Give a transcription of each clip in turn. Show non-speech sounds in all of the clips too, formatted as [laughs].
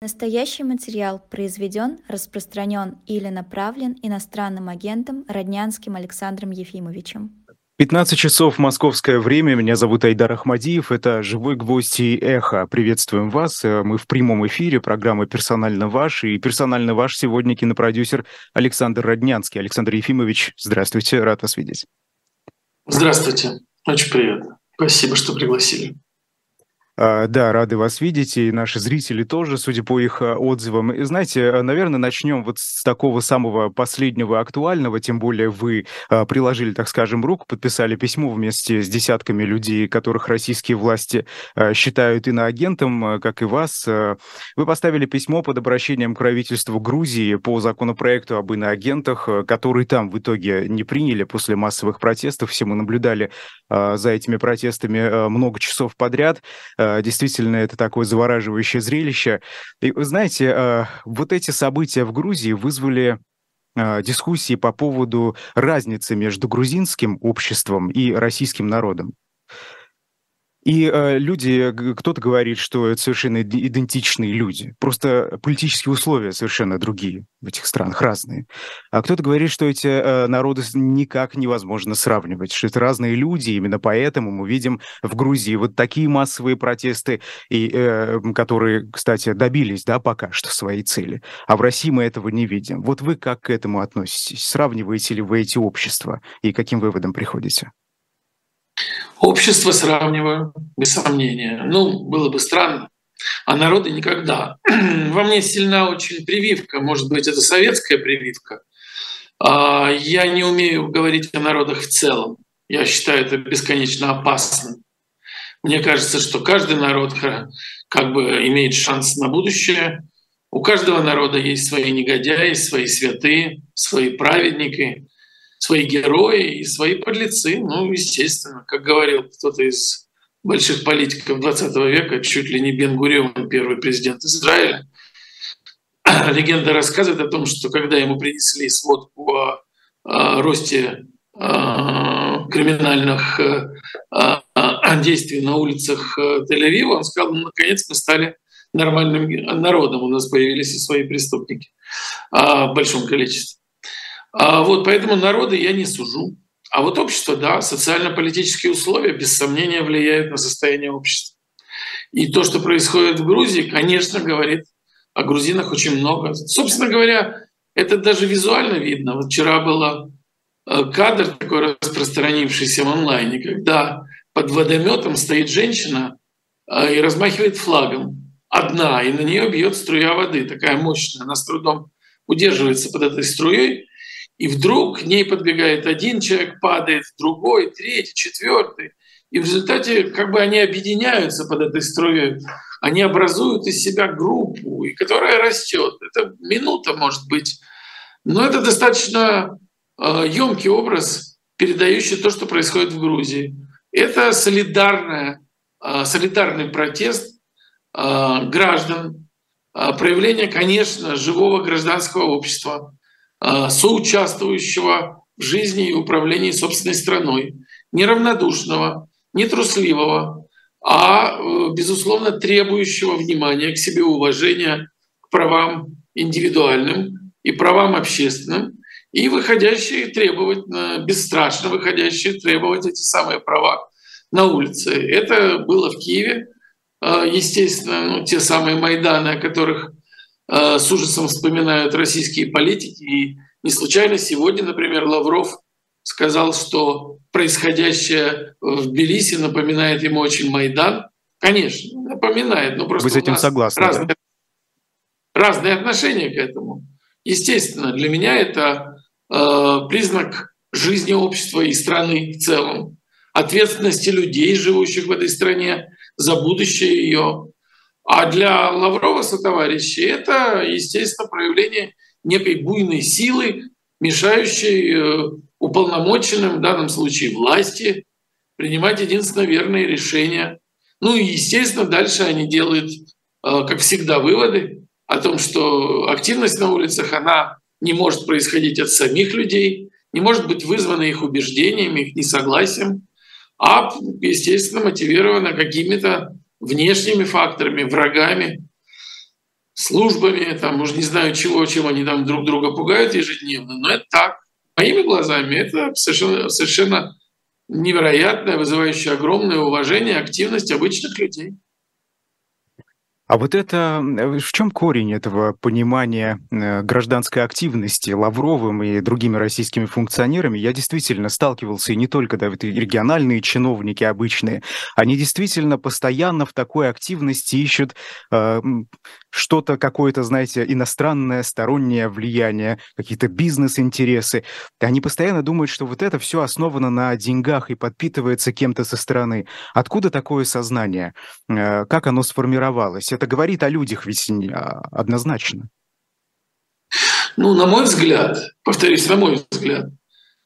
Настоящий материал произведен, распространен или направлен иностранным агентом Роднянским Александром Ефимовичем. 15 часов московское время. Меня зовут Айдар Ахмадиев. Это «Живой гвоздь» и «Эхо». Приветствуем вас. Мы в прямом эфире. Программа «Персонально ваш». И персонально ваш сегодня кинопродюсер Александр Роднянский. Александр Ефимович, здравствуйте. Рад вас видеть. Здравствуйте. Очень приятно. Спасибо, что пригласили. А, да, рады вас видеть, и наши зрители тоже, судя по их а, отзывам. И знаете, а, наверное, начнем вот с такого самого последнего актуального, тем более вы приложили, так скажем, руку, подписали письмо вместе с десятками людей, которых российские власти считают иноагентом, как и вас. Вы поставили письмо под обращением к правительству Грузии по законопроекту об иноагентах, который там в итоге не приняли после массовых протестов. Все мы наблюдали за этими протестами много часов подряд. Э, действительно, это такое завораживающее зрелище. И, вы знаете, э, вот эти события в Грузии вызвали э, дискуссии по поводу разницы между грузинским обществом и российским народом. И э, люди, кто-то говорит, что это совершенно идентичные люди, просто политические условия совершенно другие в этих странах, разные. А кто-то говорит, что эти э, народы никак невозможно сравнивать, что это разные люди, именно поэтому мы видим в Грузии вот такие массовые протесты, и, э, которые, кстати, добились, да, пока что своей цели. А в России мы этого не видим. Вот вы как к этому относитесь? Сравниваете ли вы эти общества и каким выводом приходите? Общество сравниваю, без сомнения. Ну, было бы странно. А народы никогда. [clears throat] Во мне сильна очень прививка, может быть, это советская прививка. А, я не умею говорить о народах в целом. Я считаю это бесконечно опасным. Мне кажется, что каждый народ как бы имеет шанс на будущее. У каждого народа есть свои негодяи, свои святые, свои праведники — свои герои и свои подлецы. Ну, естественно, как говорил кто-то из больших политиков 20 века, чуть ли не Бен-Гурион, первый президент Израиля, [clears throat] легенда рассказывает о том, что когда ему принесли сводку о, о росте о, криминальных о, действий на улицах э, Тель-Авива, он сказал, ну, наконец мы стали нормальным народом, у нас появились и свои преступники в большом количестве. А вот поэтому народы я не сужу. А вот общество, да, социально-политические условия, без сомнения, влияют на состояние общества. И то, что происходит в Грузии, конечно, говорит о грузинах очень много. Собственно говоря, это даже визуально видно. Вот вчера был э, кадр такой распространившийся в онлайне, когда под водометом стоит женщина э, и размахивает флагом. Одна, и на нее бьет струя воды, такая мощная. Она с трудом удерживается под этой струей, и вдруг к ней подбегает один человек, падает другой, третий, четвертый. И в результате как бы они объединяются под этой струей, они образуют из себя группу, и которая растет. Это минута, может быть. Но это достаточно э, емкий образ, передающий то, что происходит в Грузии. Это солидарная, э, солидарный протест э, граждан, проявление, конечно, живого гражданского общества, Э, соучаствующего в жизни и управлении собственной страной, неравнодушного, нетрусливого, а, э, безусловно, требующего внимания к себе уважения к правам индивидуальным и правам общественным, и выходящие требовать, бесстрашно выходящие требовать эти самые права на улице. Это было в Киеве, э, естественно, ну, те самые Майданы, о которых Э, с ужасом вспоминают российские политики. И не случайно сегодня, например, Лавров сказал, что происходящее в Тбилиси напоминает ему очень Майдан. Конечно, напоминает, но просто Вы с этим согласны? Разные, да? разные отношения к этому. Естественно, для меня это э, признак жизни общества и страны в целом, ответственности людей, живущих в этой стране, за будущее ее, а для Лаврова со товарищей это, естественно, проявление некой буйной силы, мешающей э, уполномоченным, в данном случае власти, принимать единственно верные решения. Ну и, естественно, дальше они делают, э, как всегда, выводы о том, что активность на улицах, она не может происходить от самих людей, не может быть вызвана их убеждениями, их несогласием, а, естественно, мотивирована какими-то внешними факторами, врагами. службами, там, уже не знаю чего, чем они там друг друга пугают ежедневно, но это так. Моими глазами это совершенно, совершенно невероятное, вызывающее огромное уважение, активность обычных людей. А вот это э, в чем корень этого понимания э, гражданской активности Лавровым и другими российскими функционерами? Я действительно сталкивался, и не только да, региональные чиновники обычные, они действительно постоянно в такой активности ищут э, что-то, какое-то, знаете, иностранное, стороннее влияние, какие-то бизнес-интересы. Они постоянно думают, что вот это все основано на деньгах и подпитывается кем-то со стороны. Откуда такое сознание? Э, как оно сформировалось? Это говорит о людях ведь а, однозначно. Ну, на мой взгляд, повторюсь, на мой взгляд,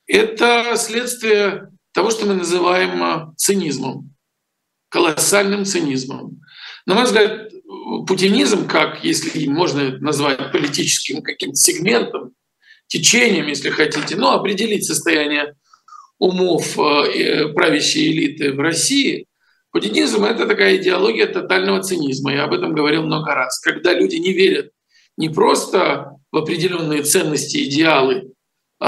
это следствие того, что мы называем а, цинизмом, колоссальным цинизмом. На мой взгляд, путинизм, как, если можно назвать политическим каким-то сегментом, течением, если хотите, ну, определить состояние умов а, правящей элиты в России, Путинизм — это такая идеология тотального цинизма. Я об этом говорил много раз. Когда люди не верят не просто в определенные ценности, идеалы э,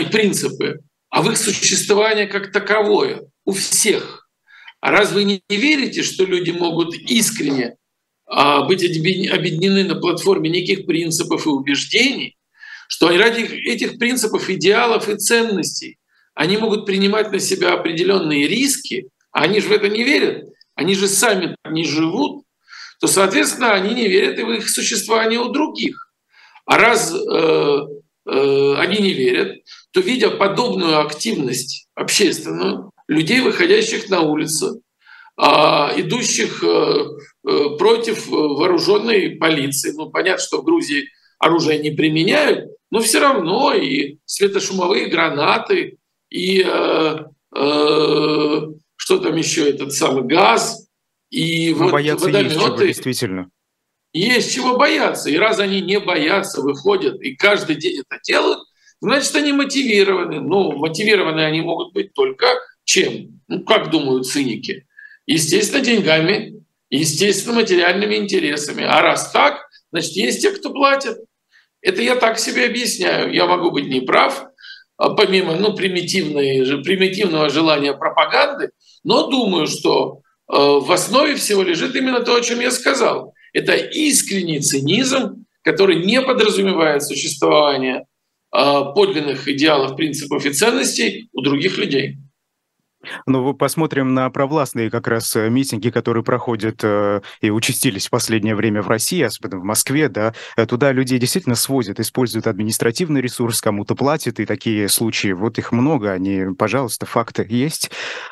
и принципы, а в их существование как таковое у всех. А раз вы не верите, что люди могут искренне э, быть объединены на платформе неких принципов и убеждений, что ради этих принципов, идеалов и ценностей они могут принимать на себя определенные риски, они же в это не верят, они же сами не живут, то, соответственно, они не верят и в их существование у других. А раз э, э, они не верят, то, видя подобную активность общественную, людей, выходящих на улицу, идущих э, э, против вооруженной полиции, ну, понятно, что в Грузии оружие не применяют, но все равно и светошумовые гранаты, и э, э, что там еще, этот самый газ, и Но вот бояться водометы. Есть чего, действительно. Есть чего бояться. И раз они не боятся, выходят и каждый день это делают, значит, они мотивированы. Ну, мотивированы они могут быть только чем? Ну, как думают циники? Естественно, деньгами, естественно, материальными интересами. А раз так, значит, есть те, кто платят. Это я так себе объясняю. Я могу быть неправ, а помимо ну, примитивного желания пропаганды, но думаю, что э, в основе всего лежит именно то, о чем я сказал. Это искренний цинизм, который не подразумевает существование э, подлинных идеалов, принципов и ценностей у других людей. Ну, посмотрим на провластные как раз э, митинги, которые проходят э, и участились в последнее время в России, особенно в Москве, да. Э, туда людей действительно свозят, используют административный ресурс, кому-то платят, и такие случаи, вот их много, они, пожалуйста, факты есть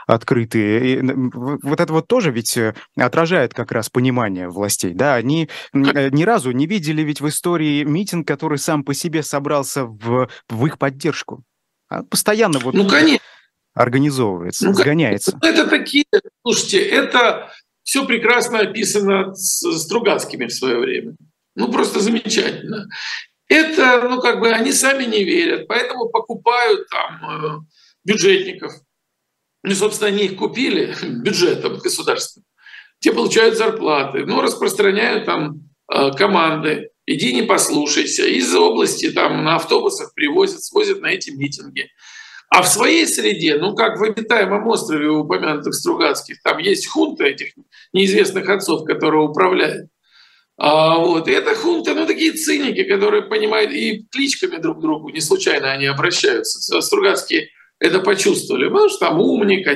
открытые. И вот это вот тоже ведь отражает как раз понимание властей, да. Они ни разу не видели ведь в истории митинг, который сам по себе собрался в, в их поддержку. А постоянно вот... Ну, конечно организовывается, ну, сгоняется. Это такие, слушайте, это все прекрасно описано с Стругацкими в свое время. Ну, просто замечательно. Это, ну, как бы они сами не верят, поэтому покупают там э, бюджетников. Ну, собственно, они их купили [laughs] бюджетом государственным. Те получают зарплаты, ну, распространяют там э, команды. Иди не послушайся. Из области там на автобусах привозят, свозят на эти митинги. А в своей среде, ну как в обитаемом острове упомянутых Стругацких, там есть хунта этих неизвестных отцов, которые управляют. А, вот. И это хунта, ну такие циники, которые понимают и кличками друг другу, не случайно они обращаются. Стругацкие это почувствовали, потому что там умник,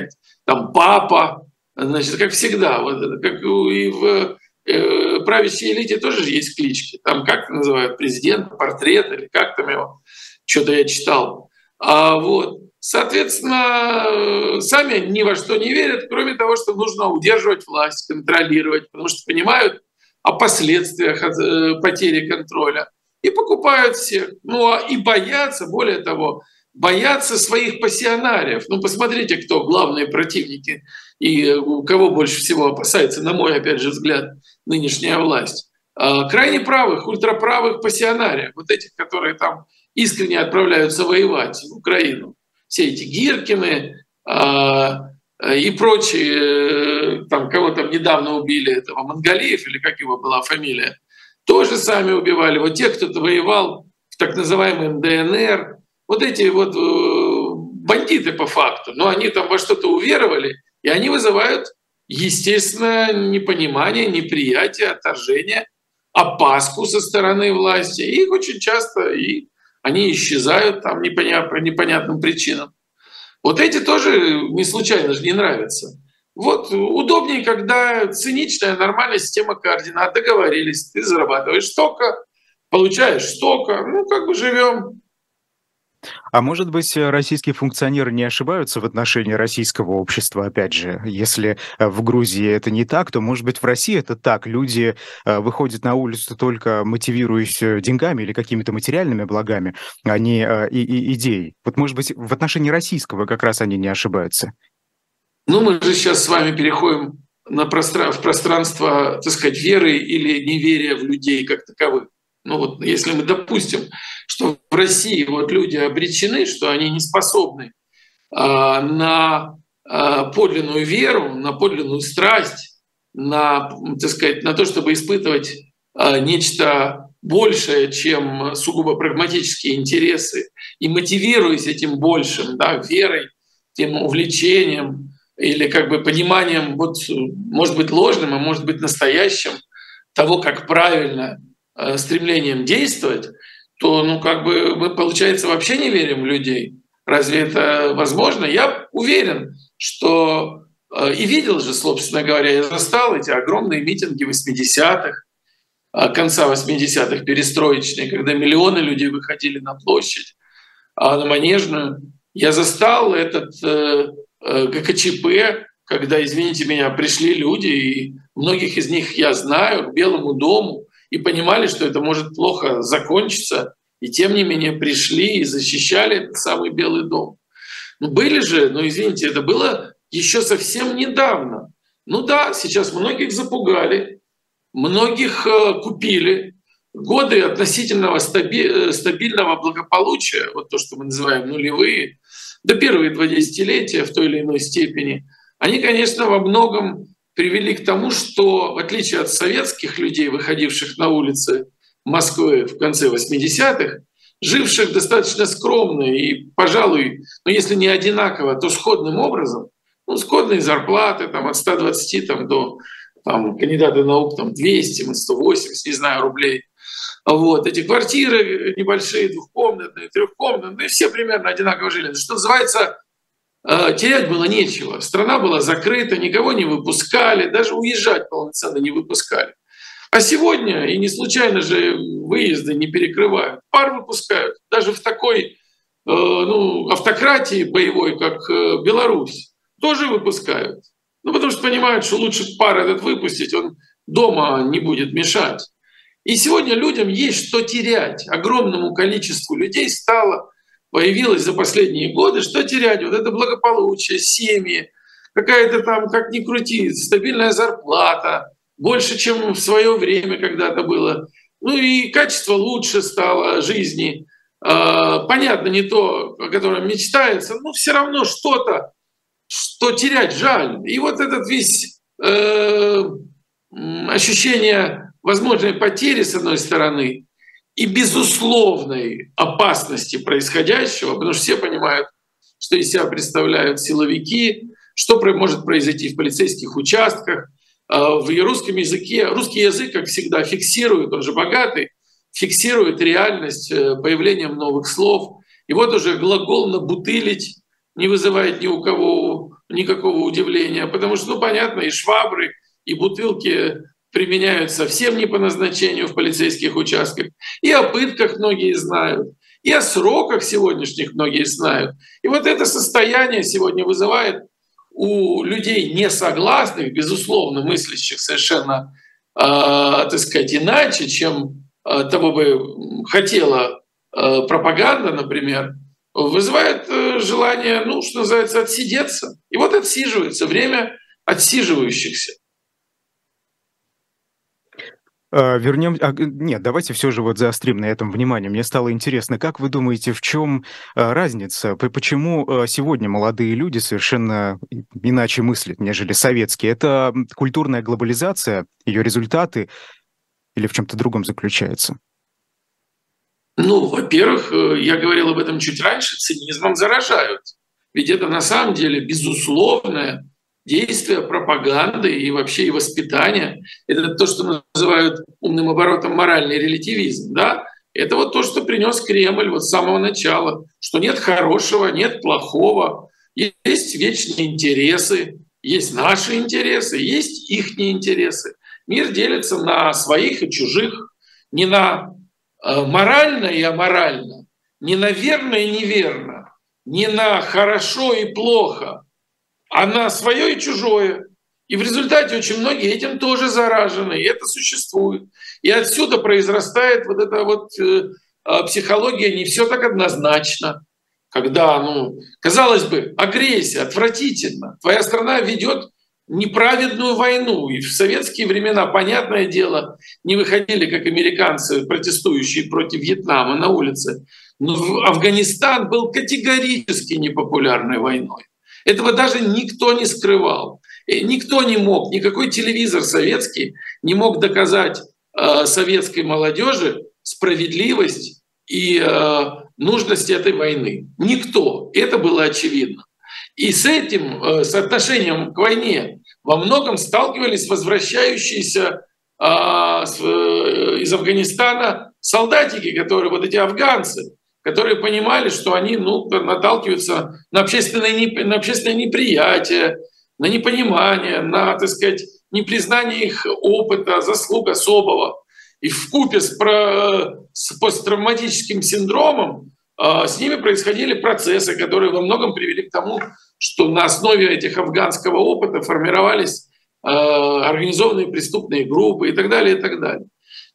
там папа, значит, как всегда, вот, как и в э, правящей элите тоже есть клички. Там как называют президент, портрет или как там его, что-то я читал. А, вот. Соответственно, сами ни во что не верят, кроме того, что нужно удерживать власть, контролировать, потому что понимают о последствиях от э, потери контроля. И покупают всех. Ну а и боятся, более того, боятся своих пассионариев. Ну посмотрите, кто главные противники и э, кого больше всего опасается, на мой, опять же, взгляд, нынешняя власть. А, крайне правых, ультраправых пассионариев, вот этих, которые там искренне отправляются воевать в Украину. Все эти Гиркины а, и прочие, там кого там недавно убили, этого Монголеев, или как его была фамилия, тоже сами убивали. Вот те, кто воевал в так называемом ДНР, вот эти вот э, бандиты по факту, но они там во что-то уверовали, и они вызывают, естественно, непонимание, неприятие, отторжение, опаску со стороны власти. И их очень часто и они исчезают там непонятно, по непонятным причинам. Вот эти тоже не случайно же не нравятся. Вот удобнее, когда циничная, нормальная система координат. Договорились, ты зарабатываешь столько, получаешь столько, ну как бы живем. А может быть, российские функционеры не ошибаются в отношении российского общества, опять же, если э, в Грузии это не так, то, может быть, в России это так. Люди э, выходят на улицу только мотивируясь э, деньгами или какими-то материальными благами, а не и, и идеей. Вот, может быть, в отношении российского как раз они не ошибаются. Ну, мы же сейчас с вами переходим на пространство, в пространство, так сказать, веры или неверия в людей как таковых. Ну вот если мы допустим, что в России вот люди обречены, что они не способны а, на а, подлинную веру, на подлинную страсть, на, так сказать, на то, чтобы испытывать а, нечто большее, чем сугубо прагматические интересы, и мотивируясь этим большим, да, верой, тем увлечением, или как бы пониманием, вот, может быть, ложным, а может быть, настоящим того, как правильно э, стремлением действовать, то, ну, как бы мы, получается, вообще не верим в людей. Разве это возможно? Я уверен, что э, и видел же, собственно говоря, я застал эти огромные митинги 80-х, э, конца 80-х, перестроечные, когда миллионы людей выходили на площадь, а на Манежную. Я застал этот Э, ГКЧП, когда, извините меня, пришли люди, и многих из них я знаю, к Белому дому, и понимали, что это может плохо закончиться, и тем не менее пришли и защищали этот самый Белый дом. Ну, были же, но, извините, это было еще совсем недавно. Ну да, сейчас многих запугали, многих э, купили. Годы относительного э, стабильного благополучия, вот то, что мы называем нулевые, да первые два десятилетия в той или иной степени, они, конечно, во многом привели к тому, что в отличие от советских людей, выходивших на улицы Москвы в конце 80-х, живших достаточно скромно и, пожалуй, ну если не одинаково, то сходным образом, ну, сходные зарплаты там, от 120 там, до там, кандидаты наук там, 200, 180, не знаю, рублей, вот. Эти квартиры небольшие, двухкомнатные, трехкомнатные, все примерно одинаково жили. Что называется, э, терять было нечего. Страна была закрыта, никого не выпускали, даже уезжать полноценно не выпускали. А сегодня, и не случайно же выезды не перекрывают, пар выпускают. Даже в такой э, ну, автократии боевой, как э, Беларусь, тоже выпускают. Ну, потому что понимают, что лучше пар этот выпустить, он дома не будет мешать. И сегодня людям есть что терять. Огромному количеству людей стало, появилось за последние годы, что терять. Вот это благополучие, семьи, какая-то там, как ни крути, стабильная зарплата, больше, чем в свое время когда-то было. Ну и качество лучше стало жизни. А, понятно, не то, о котором мечтается, но все равно что-то, что терять жаль. И вот этот весь э, ощущение возможной потери, с одной стороны, и безусловной опасности происходящего, потому что все понимают, что из себя представляют силовики, что может произойти в полицейских участках. А, в русском языке, русский язык, как всегда, фиксирует, он же богатый, фиксирует реальность э, появлением новых слов. И вот уже глагол «набутылить» не вызывает ни у кого никакого удивления, потому что, ну, понятно, и швабры, и бутылки применяют совсем не по назначению в полицейских участках. И о пытках многие знают, и о сроках сегодняшних многие знают. И вот это состояние сегодня вызывает у людей несогласных, безусловно, мыслящих совершенно, э, так сказать, иначе, чем э, того бы хотела э, пропаганда, например, вызывает э, желание, ну, что называется, отсидеться. И вот отсиживается время отсиживающихся. А, Вернем, а, нет, давайте все же вот заострим на этом внимание. Мне стало интересно, как вы думаете, в чем а, разница? Почему сегодня молодые люди совершенно иначе мыслят, нежели советские? Это культурная глобализация, ее результаты, или в чем-то другом заключается? Ну, во-первых, э, я говорил об этом чуть раньше, цинизмом заражают. Ведь это на самом деле безусловное действие пропаганды и вообще и воспитания. Это то, что называют умным оборотом моральный релятивизм. Да? Это вот то, что принес Кремль вот с самого начала, что нет хорошего, нет плохого, есть вечные интересы, есть наши интересы, есть их интересы. Мир делится на своих и чужих, не на э, морально и аморально, не на верно и неверно, не на хорошо и плохо, а на свое и чужое. И в результате очень многие этим тоже заражены, и это существует. И отсюда произрастает вот эта вот э, а, психология не все так однозначно, когда, ну, казалось бы, агрессия отвратительно. Твоя страна ведет неправедную войну. И в советские времена, понятное дело, не выходили, как американцы, протестующие против Вьетнама на улице. Но Афганистан был категорически непопулярной войной. Этого даже никто не скрывал. Никто не мог, никакой телевизор советский не мог доказать э, советской молодежи справедливость и э, нужность этой войны. Никто. Это было очевидно. И с этим э, соотношением к войне во многом сталкивались возвращающиеся с, э, из Афганистана солдатики, которые вот эти афганцы, которые понимали, что они ну, наталкиваются на общественное, на общественное неприятие, на непонимание, на, так сказать, непризнание их опыта, заслуг особого. И в купе с, с посттравматическим синдромом э, с ними происходили процессы, которые во многом привели к тому, что на основе этих афганского опыта формировались э, организованные преступные группы и так далее, и так далее.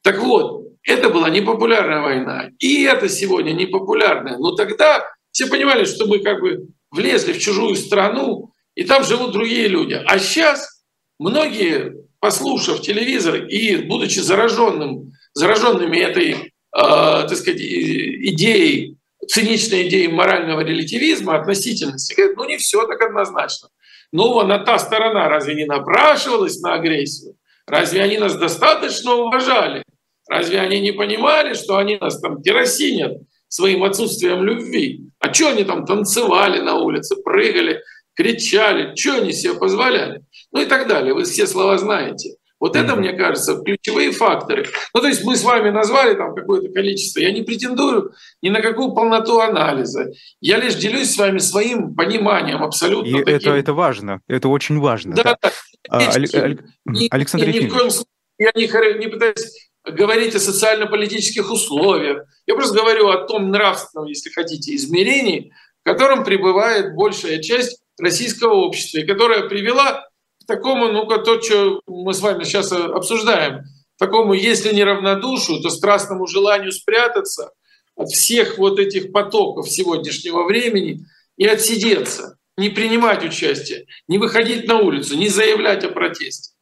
Так вот, это была непопулярная война, и это сегодня непопулярная. Но тогда все понимали, что мы как бы влезли в чужую страну, и там живут другие люди. А сейчас многие, послушав телевизор и будучи зараженным, зараженными этой, э, так сказать, идеей, циничной идеей морального релятивизма, относительности, говорят, ну не все так однозначно. Ну, вон, а та сторона разве не напрашивалась на агрессию? Разве они нас достаточно уважали? Разве они не понимали, что они нас там керосинят своим отсутствием любви? А что они там танцевали на улице, прыгали, кричали, что они себе позволяли? Ну и так далее. Вы все слова знаете. Вот mm-hmm. это, мне кажется, ключевые факторы. Ну, то есть мы с вами назвали там какое-то количество. Я не претендую ни на какую полноту анализа. Я лишь делюсь с вами своим пониманием абсолютно. И таким. это, это важно. Это очень важно. Да, да. А, Александр Ефимович. Ни в коем случае я не, не пытаюсь говорить о социально-политических условиях. Я просто говорю о том нравственном, если хотите, измерении, в котором пребывает большая часть российского общества, и которая привела к такому, ну-ка, то, что мы с вами сейчас обсуждаем, такому, если не равнодушию, то страстному желанию спрятаться от всех вот этих потоков сегодняшнего времени и отсидеться, не принимать участие, не выходить на улицу, не заявлять о протесте.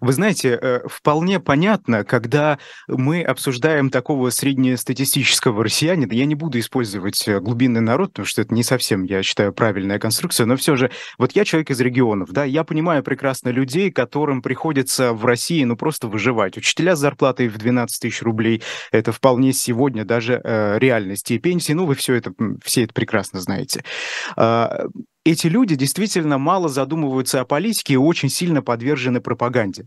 Вы знаете, э, вполне понятно, когда мы обсуждаем такого среднестатистического россиянина, я не буду использовать э, глубинный народ, потому что это не совсем, я считаю, правильная конструкция, но все же, вот я человек из регионов, да, я понимаю прекрасно людей, которым приходится в России, ну, просто выживать. Учителя с зарплатой в 12 тысяч рублей, это вполне сегодня даже э, реальность. И пенсии, ну, вы все это, все это прекрасно знаете. Эти люди действительно мало задумываются о политике и очень сильно подвержены пропаганде.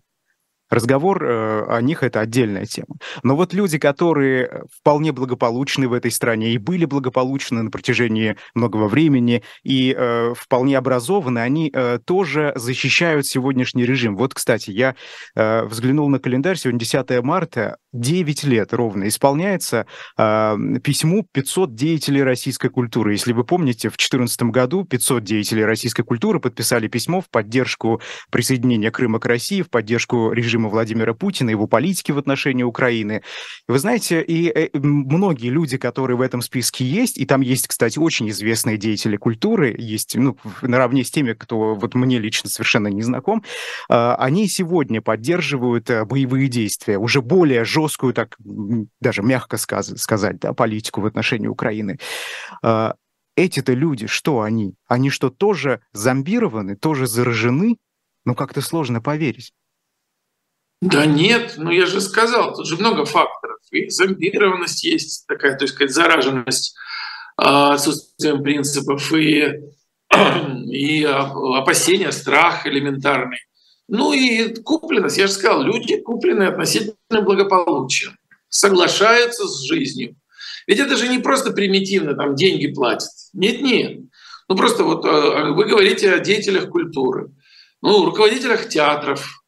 Разговор э, о них – это отдельная тема. Но вот люди, которые вполне благополучны в этой стране и были благополучны на протяжении многого времени и э, вполне образованы, они э, тоже защищают сегодняшний режим. Вот, кстати, я э, взглянул на календарь, сегодня 10 марта, 9 лет ровно исполняется э, письму 500 деятелей российской культуры. Если вы помните, в 2014 году 500 деятелей российской культуры подписали письмо в поддержку присоединения Крыма к России, в поддержку режима режима Владимира Путина, его политики в отношении Украины. Вы знаете, и э, многие люди, которые в этом списке есть, и там есть, кстати, очень известные деятели культуры, есть ну, наравне с теми, кто вот мне лично совершенно не знаком, а, они сегодня поддерживают э, боевые действия, уже более жесткую, так даже мягко сказать, да, политику в отношении Украины а, эти-то люди, что они? Они что, тоже зомбированы, тоже заражены? Ну, как-то сложно поверить. Да нет, ну я же сказал, тут же много факторов. И зомбированность есть такая, то есть сказать, зараженность а, отсутствием принципов, и, [clears throat] и опасения, страх элементарный. Ну и купленность, я же сказал, люди куплены относительно благополучием, соглашаются с жизнью. Ведь это же не просто примитивно, там деньги платят. Нет-нет. Ну просто вот а, вы говорите о деятелях культуры, ну, руководителях театров,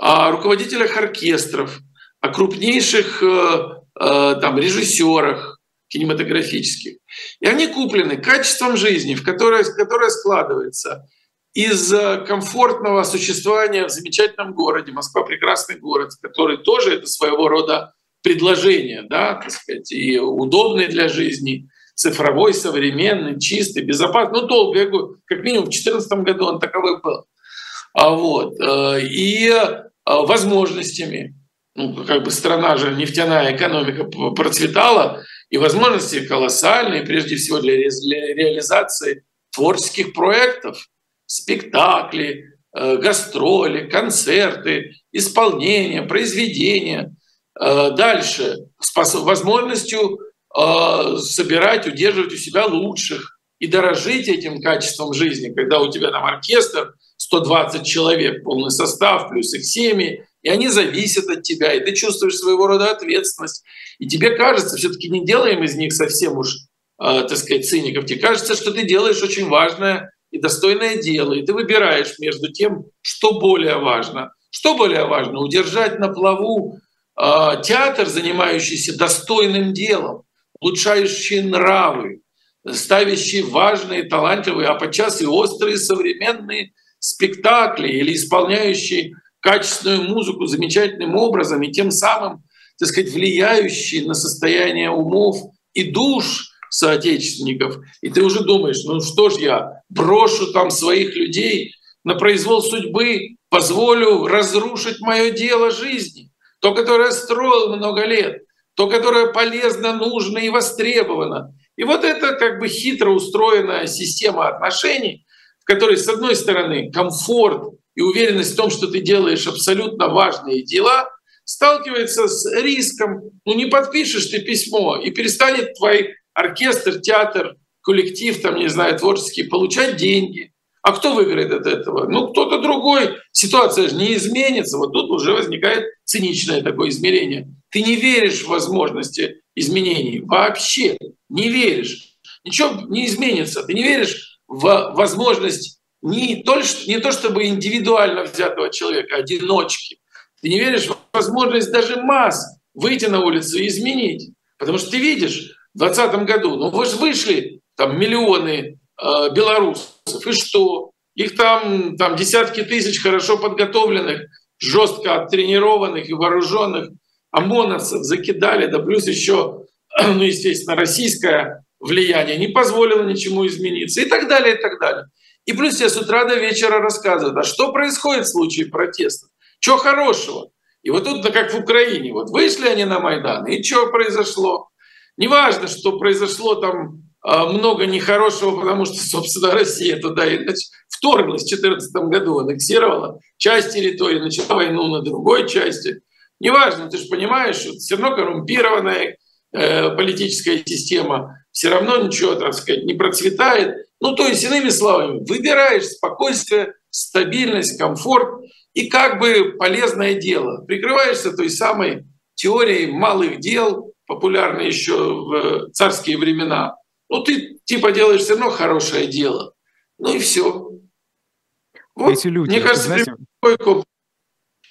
о руководителях оркестров, о крупнейших э, э, там, режиссерах кинематографических. И они куплены качеством жизни, в которое, которое складывается из комфортного существования в замечательном городе. Москва — прекрасный город, который тоже это своего рода предложение, да, так сказать, и удобный для жизни, цифровой, современный, чистый, безопасный. Ну, долго, я говорю, как минимум в 2014 году он таковой был. А вот. Э, и Э, возможностями. Ну, как бы страна же, нефтяная экономика процветала, и возможности колоссальные, прежде всего для, для реализации творческих проектов, спектакли, э, гастроли, концерты, исполнение, произведения. Э, дальше возможностью собирать, удерживать у себя лучших и дорожить этим качеством жизни, когда у тебя там оркестр 120 человек, полный состав, плюс их семьи, и они зависят от тебя, и ты чувствуешь своего рода ответственность. И тебе кажется, все-таки не делаем из них совсем уж, э, так сказать, циников, тебе кажется, что ты делаешь очень важное и достойное дело, и ты выбираешь между тем, что более важно. Что более важно? Удержать на плаву э, театр, занимающийся достойным делом, улучшающий нравы, ставящий важные, талантливые, а подчас и острые современные спектакли или исполняющий качественную музыку замечательным образом и тем самым, так сказать, влияющий на состояние умов и душ соотечественников. И ты уже думаешь, ну что ж я брошу там своих людей на произвол судьбы, позволю разрушить мое дело жизни, то, которое строил много лет, то, которое полезно, нужно и востребовано. И вот это как бы хитро устроенная система отношений, которой, с одной стороны, комфорт и уверенность в том, что ты делаешь абсолютно важные дела, сталкивается с риском, ну не подпишешь ты письмо, и перестанет твой оркестр, театр, коллектив, там, не знаю, творческий, получать деньги. А кто выиграет от этого? Ну, кто-то другой. Ситуация же не изменится. Вот тут уже возникает циничное такое измерение. Ты не веришь в возможности изменений. Вообще не веришь. Ничего не изменится. Ты не веришь в возможность не то, не то чтобы индивидуально взятого человека, одиночки. Ты не веришь в возможность даже масс выйти на улицу и изменить. Потому что ты видишь, в 2020 году, ну вы же вышли, там миллионы э, белорусов, и что? Их там, там десятки тысяч хорошо подготовленных, жестко оттренированных и вооруженных ОМОНовцев закидали, да плюс еще, [clears throat] ну, естественно, российская влияние не позволило ничему измениться и так далее, и так далее. И плюс я с утра до вечера рассказываю, а что происходит в случае протеста? Что хорошего? И вот тут, как в Украине, вот вышли они на Майдан, и что произошло? Неважно, что произошло там а, много нехорошего, потому что, собственно, Россия туда и вторглась в 2014 году, аннексировала часть территории, начала войну на другой части. Неважно, ты же понимаешь, что все равно коррумпированная э, политическая система, все равно ничего, так сказать, не процветает. Ну, то есть, иными словами, выбираешь спокойствие, стабильность, комфорт и как бы полезное дело. Прикрываешься той самой теорией малых дел, популярной еще в царские времена. Ну, ты типа делаешь все равно хорошее дело. Ну и все. Вот, Эти люди, мне кажется, знаете,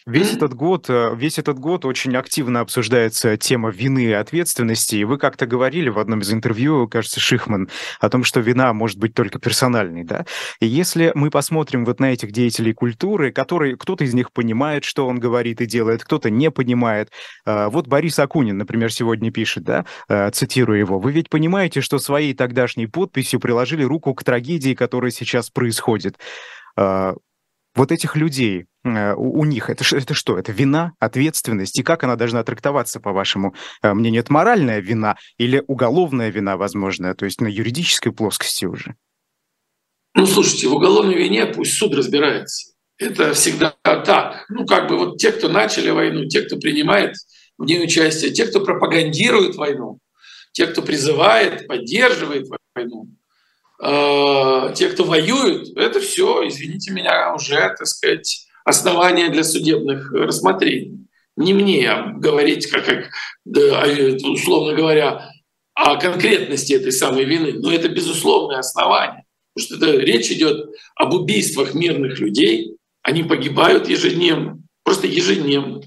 Весь этот год, э, весь этот год очень активно обсуждается тема вины и ответственности. И вы как-то говорили в одном из интервью, кажется, Шихман, о том, что вина может быть только персональной, да? И если мы посмотрим вот на этих деятелей культуры, которые кто-то из них понимает, что он говорит и делает, кто-то не понимает. Э, вот Борис Акунин, например, сегодня пишет, да, э, цитирую его, «Вы ведь понимаете, что своей тогдашней подписью приложили руку к трагедии, которая сейчас происходит вот этих людей, у, у них это, это что? Это вина, ответственность? И как она должна трактоваться, по вашему э, мнению? Это моральная вина или уголовная вина, возможно, то есть на юридической плоскости уже? Ну, слушайте, в уголовной вине пусть суд разбирается. Это всегда так. Ну, как бы вот те, кто начали войну, те, кто принимает в ней участие, те, кто пропагандирует войну, те, кто призывает, поддерживает войну, э, те, кто воюет, это все, извините меня, уже, так сказать, основания для судебных рассмотрений. Не мне говорить, как, как да, условно говоря, о конкретности этой самой вины, но это безусловное основание. Потому что это, речь идет об убийствах мирных людей, они погибают ежедневно, просто ежедневно.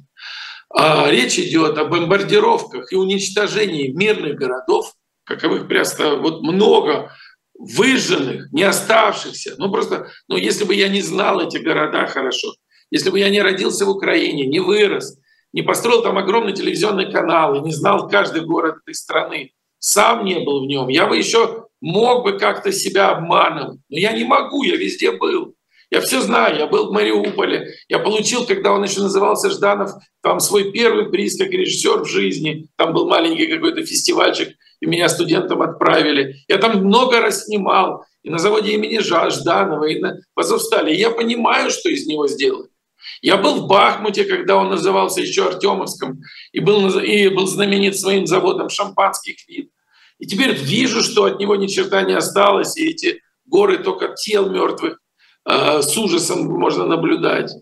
А речь идет о бомбардировках и уничтожении мирных городов, каковых просто вот много выжженных, не оставшихся. Ну просто, ну если бы я не знал эти города хорошо, если бы я не родился в Украине, не вырос, не построил там огромный телевизионный канал и не знал каждый город этой страны, сам не был в нем, я бы еще мог бы как-то себя обманывать. Но я не могу, я везде был. Я все знаю, я был в Мариуполе, я получил, когда он еще назывался Жданов, там свой первый приз как режиссер в жизни. Там был маленький какой-то фестивальчик, и меня студентам отправили. Я там много раз снимал, и на заводе имени Жданова, и на Азовстале. Я понимаю, что из него сделать. Я был в Бахмуте, когда он назывался еще Артемовском, и был, и был знаменит своим заводом шампанских вин. И теперь вижу, что от него ни черта не осталось, и эти горы только тел мертвых э, с ужасом можно наблюдать.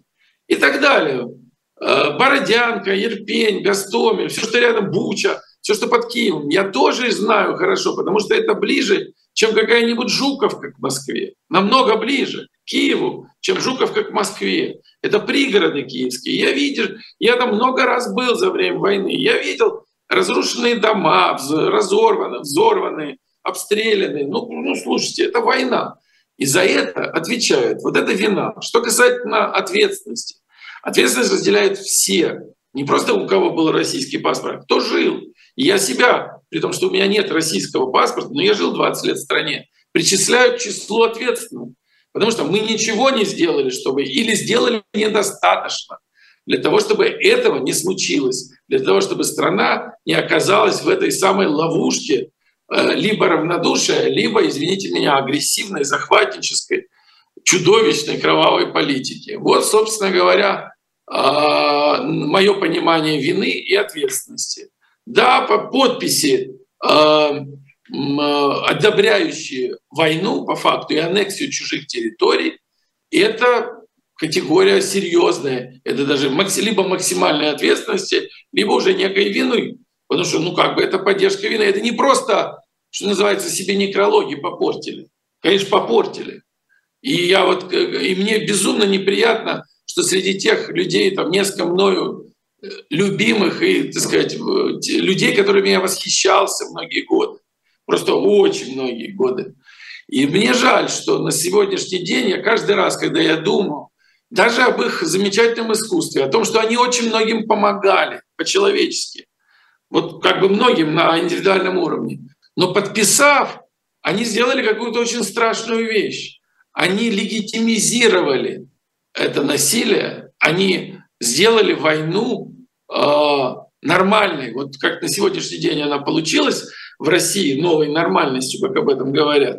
И так далее. Э, Бородянка, Ерпень, Гастомель, все, что рядом, Буча, все, что под Киевом, я тоже знаю хорошо, потому что это ближе, чем какая-нибудь Жуковка к Москве. Намного ближе к Киеву, чем Жуковка к Москве. Это пригороды киевские. Я видел, я там много раз был за время войны. Я видел разрушенные дома, разорванные, взорванные, обстрелянные. Ну, ну, слушайте, это война. И за это отвечают. Вот это вина. Что касательно ответственности. Ответственность разделяют все. Не просто у кого был российский паспорт, кто жил. И я себя, при том, что у меня нет российского паспорта, но я жил 20 лет в стране, причисляю к числу ответственных. Потому что мы ничего не сделали, чтобы или сделали недостаточно для того, чтобы этого не случилось, для того, чтобы страна не оказалась в этой самой ловушке э, либо равнодушия, либо, извините меня, агрессивной, захватнической, чудовищной кровавой политики. Вот, собственно говоря, э, мое понимание вины и ответственности. Да, по подписи э, одобряющие войну по факту и аннексию чужих территорий, это категория серьезная. Это даже либо максимальной ответственности, либо уже некой вины. Потому что, ну как бы, это поддержка вины. Это не просто, что называется, себе некрологи попортили. Конечно, попортили. И я вот, и мне безумно неприятно, что среди тех людей, там, несколько мною э, любимых и, так сказать, людей, которыми я восхищался многие годы, просто очень многие годы. И мне жаль, что на сегодняшний день я каждый раз, когда я думаю даже об их замечательном искусстве, о том, что они очень многим помогали по-человечески, вот как бы многим на индивидуальном уровне, но подписав, они сделали какую-то очень страшную вещь. Они легитимизировали это насилие, они сделали войну э, нормальной. Вот как на сегодняшний день она получилась, в России новой нормальностью, как об этом говорят,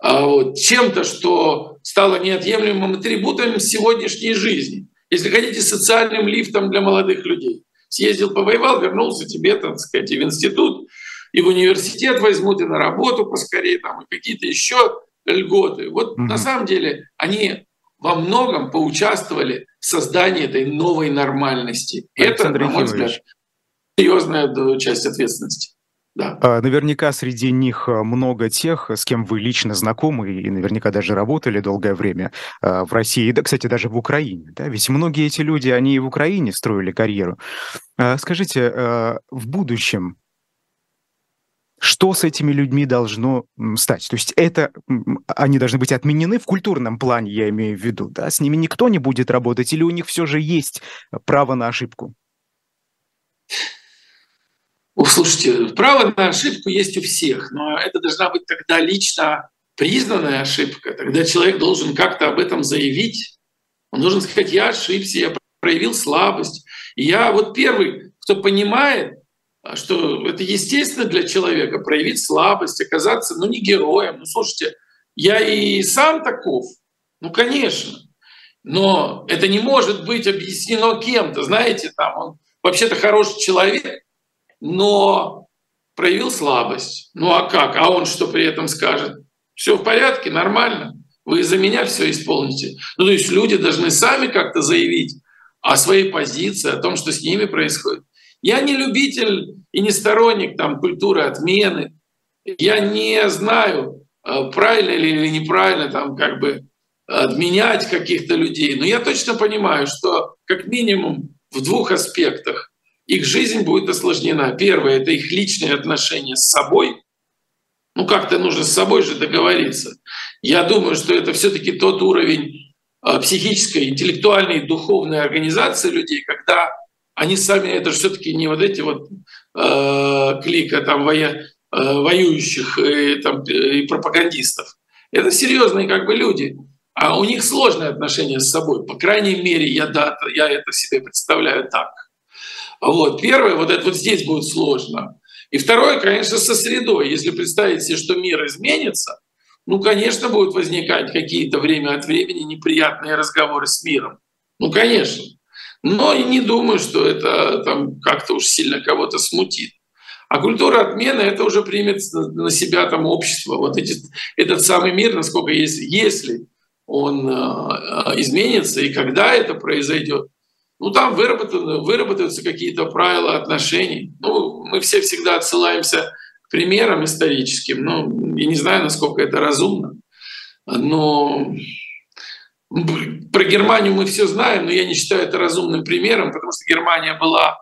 а вот, чем-то, что стало неотъемлемым атрибутом сегодняшней жизни. Если хотите, социальным лифтом для молодых людей. Съездил, повоевал, вернулся тебе, так сказать, и в институт, и в университет возьмут, и на работу поскорее, там, и какие-то еще льготы. Вот mm-hmm. на самом деле они во многом поучаствовали в создании этой новой нормальности. Александр Это, на мой взгляд, серьезная часть ответственности. Да. А, наверняка среди них а, много тех, с кем вы лично знакомы и наверняка даже работали долгое время а, в России, да, кстати, даже в Украине. Да? Ведь многие эти люди, они и в Украине строили карьеру. Скажите, в будущем что с этими людьми должно стать? То есть это они должны быть отменены в культурном плане, я имею в виду, да? С ними никто не будет работать, или у них все же есть право на ошибку? Слушайте, право на ошибку есть у всех, но это должна быть тогда лично признанная ошибка. Тогда человек должен как-то об этом заявить. Он должен сказать, я ошибся, я проявил слабость. И я вот первый, кто понимает, что это естественно для человека проявить слабость, оказаться, ну, не героем. Ну, слушайте, я и сам таков. Ну, конечно. Но это не может быть объяснено кем-то. Знаете, там он вообще-то хороший человек, но проявил слабость. Ну а как? А он что при этом скажет? Все в порядке, нормально. Вы за меня все исполните. Ну то есть люди должны сами как-то заявить о своей позиции, о том, что с ними происходит. Я не любитель и не сторонник там, культуры отмены. Я не знаю, э, правильно или неправильно там как бы отменять каких-то людей. Но я точно понимаю, что как минимум в двух аспектах их жизнь будет осложнена. Первое — это их личные отношения с собой. Ну как-то нужно с собой же договориться. Я думаю, что это все таки тот уровень э, психической, интеллектуальной, духовной организации людей, когда они сами, это же все таки не вот эти вот э, клика там воя, э, воюющих и, там, и пропагандистов. Это серьезные как бы люди. А у них сложные отношения с собой. По крайней мере, я, да, я это себе представляю так. Вот. Первое, вот это вот здесь будет сложно. И второе, конечно, со средой. Если представить себе, что мир изменится, ну, конечно, будут возникать какие-то время от времени неприятные разговоры с миром. Ну, конечно. Но и не думаю, что это там как-то уж сильно кого-то смутит. А культура отмены это уже примет на себя там общество. Вот эти, этот самый мир, насколько есть, если он э, э, изменится и когда это произойдет. Ну, там выработаны, выработаются какие-то правила отношений. Ну, мы все всегда отсылаемся к примерам историческим. Ну, я не знаю, насколько это разумно. Но про Германию мы все знаем, но я не считаю это разумным примером, потому что Германия была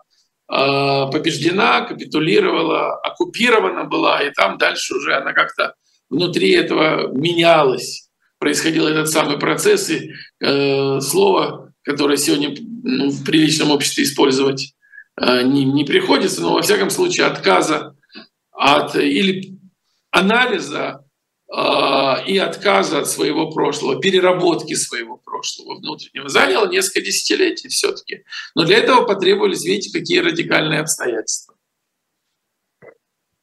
э, побеждена, капитулировала, оккупирована была, и там дальше уже она как-то внутри этого менялась. Происходил этот самый процесс, и э, слово, которое сегодня ну, в приличном обществе использовать э, не, не приходится, но во всяком случае отказа от или анализа и отказа от своего прошлого, переработки своего прошлого внутреннего заняло несколько десятилетий все-таки. Но для этого потребовались, видите, какие радикальные обстоятельства.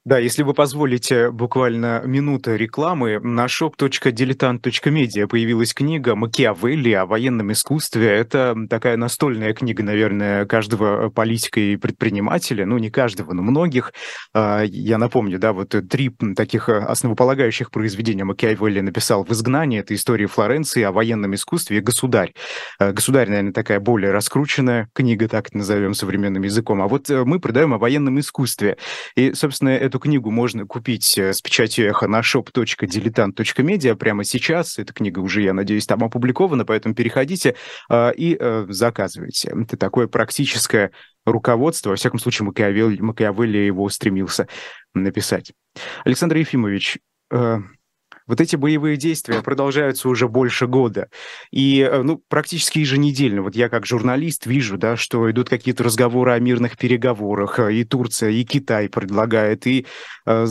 Да, если вы позволите буквально минута рекламы, на shop.diletant.media появилась книга Макиавелли о военном искусстве. Это такая настольная книга, наверное, каждого политика и предпринимателя, ну не каждого, но многих. А, я напомню, да, вот три таких основополагающих произведения Макиавелли написал в «Изгнании». Это история Флоренции о военном искусстве и «Государь». А, «Государь», наверное, такая более раскрученная книга, так назовем современным языком. А вот э, мы продаем о военном искусстве. И, собственно, это Эту книгу можно купить э, с печатью эхо на shop.diletant.media прямо сейчас. Эта книга уже, я надеюсь, там опубликована, поэтому переходите э, и э, заказывайте. Это такое практическое руководство. Во всяком случае, Макиавелли, Макиавелли его стремился написать. Александр Ефимович, э, вот эти боевые действия продолжаются уже больше года. И э, ну, практически еженедельно, вот я как журналист вижу, да, что идут какие-то разговоры о мирных переговорах. Э, и Турция, и Китай предлагает, и э,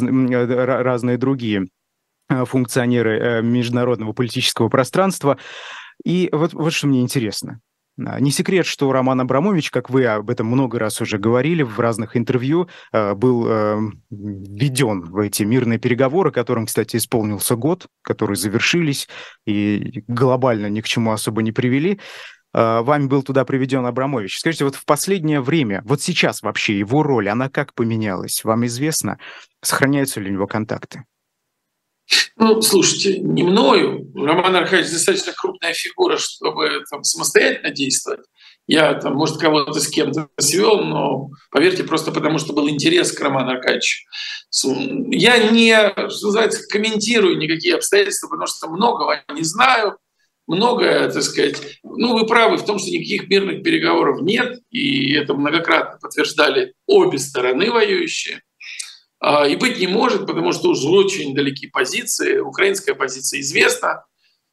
разные другие функционеры международного политического пространства. И вот, вот что мне интересно. А, не секрет, что Роман Абрамович, как вы об этом много раз уже говорили в разных интервью, а, был эм, введен в эти мирные переговоры, которым, кстати, исполнился год, которые завершились и глобально ни к чему особо не привели. А, вами был туда приведен Абрамович. Скажите, вот в последнее время, вот сейчас вообще его роль, она как поменялась? Вам известно? Сохраняются ли у него контакты? Ну, слушайте, не мною. Роман Аркадьевич достаточно крупная фигура, чтобы там, самостоятельно действовать. Я, там, может, кого-то с кем-то свел, но поверьте, просто потому что был интерес к Роману Аркадьевичу. Я не, что называется, комментирую никакие обстоятельства, потому что многого не знаю, многое, так сказать, ну, вы правы в том, что никаких мирных переговоров нет, и это многократно подтверждали обе стороны воюющие. А, и быть не может, потому что уже очень далеки позиции. Украинская позиция известна.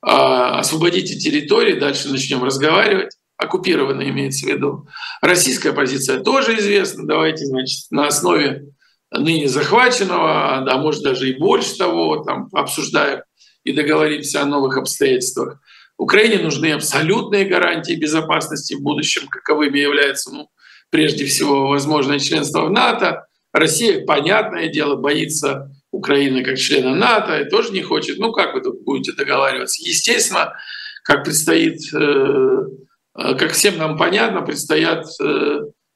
А, освободите территории, дальше начнем разговаривать. Оккупированная имеется в виду. Российская позиция тоже известна. Давайте, значит, на основе ныне захваченного, а может даже и больше того, там обсуждаем и договоримся о новых обстоятельствах. Украине нужны абсолютные гарантии безопасности в будущем, каковыми является, ну, прежде всего, возможное членство в НАТО, Россия, понятное дело, боится Украины как члена НАТО и тоже не хочет. Ну как вы тут будете договариваться? Естественно, как предстоит, как всем нам понятно, предстоят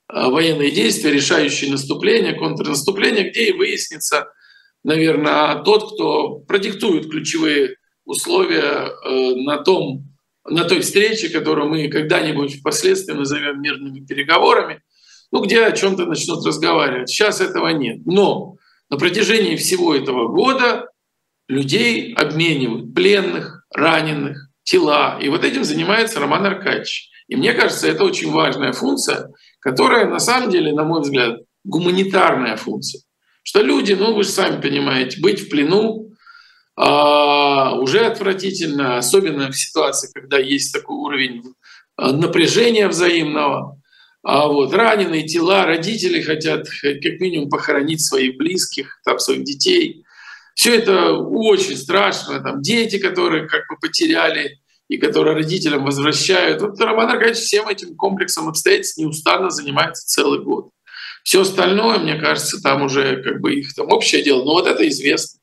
военные действия, решающие наступления, контрнаступления, где и выяснится, наверное, тот, кто продиктует ключевые условия на том, на той встрече, которую мы когда-нибудь впоследствии назовем мирными переговорами, ну, где о чем-то начнут разговаривать. Сейчас этого нет. Но на протяжении всего этого года людей обменивают, пленных, раненых, тела. И вот этим занимается Роман Аркадьевич. И мне кажется, это очень важная функция, которая на самом деле, на мой взгляд, гуманитарная функция. Что люди, ну вы же сами понимаете, быть в плену а, уже отвратительно, особенно в ситуации, когда есть такой уровень а, напряжения взаимного. А вот раненые тела, родители хотят как минимум похоронить своих близких, там, своих детей. Все это очень страшно. Там дети, которые как бы потеряли и которые родителям возвращают. Вот Роман Аркадьевич всем этим комплексом обстоятельств неустанно занимается целый год. Все остальное, мне кажется, там уже как бы их там общее дело. Но вот это известно.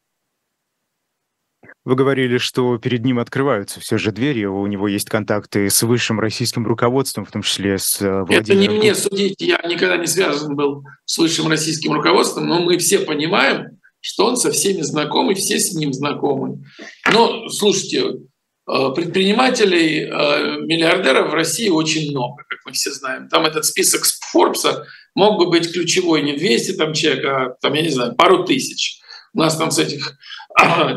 Вы говорили, что перед ним открываются все же двери, у него есть контакты с высшим российским руководством, в том числе с Владимиром... Это не мне судить, я никогда не связан был с высшим российским руководством, но мы все понимаем, что он со всеми знаком, и все с ним знакомы. Но, слушайте, э, предпринимателей, э, миллиардеров в России очень много, как мы все знаем. Там этот список Форбса мог бы быть ключевой не 200 там человек, а там, я не знаю, пару тысяч. У нас там с этих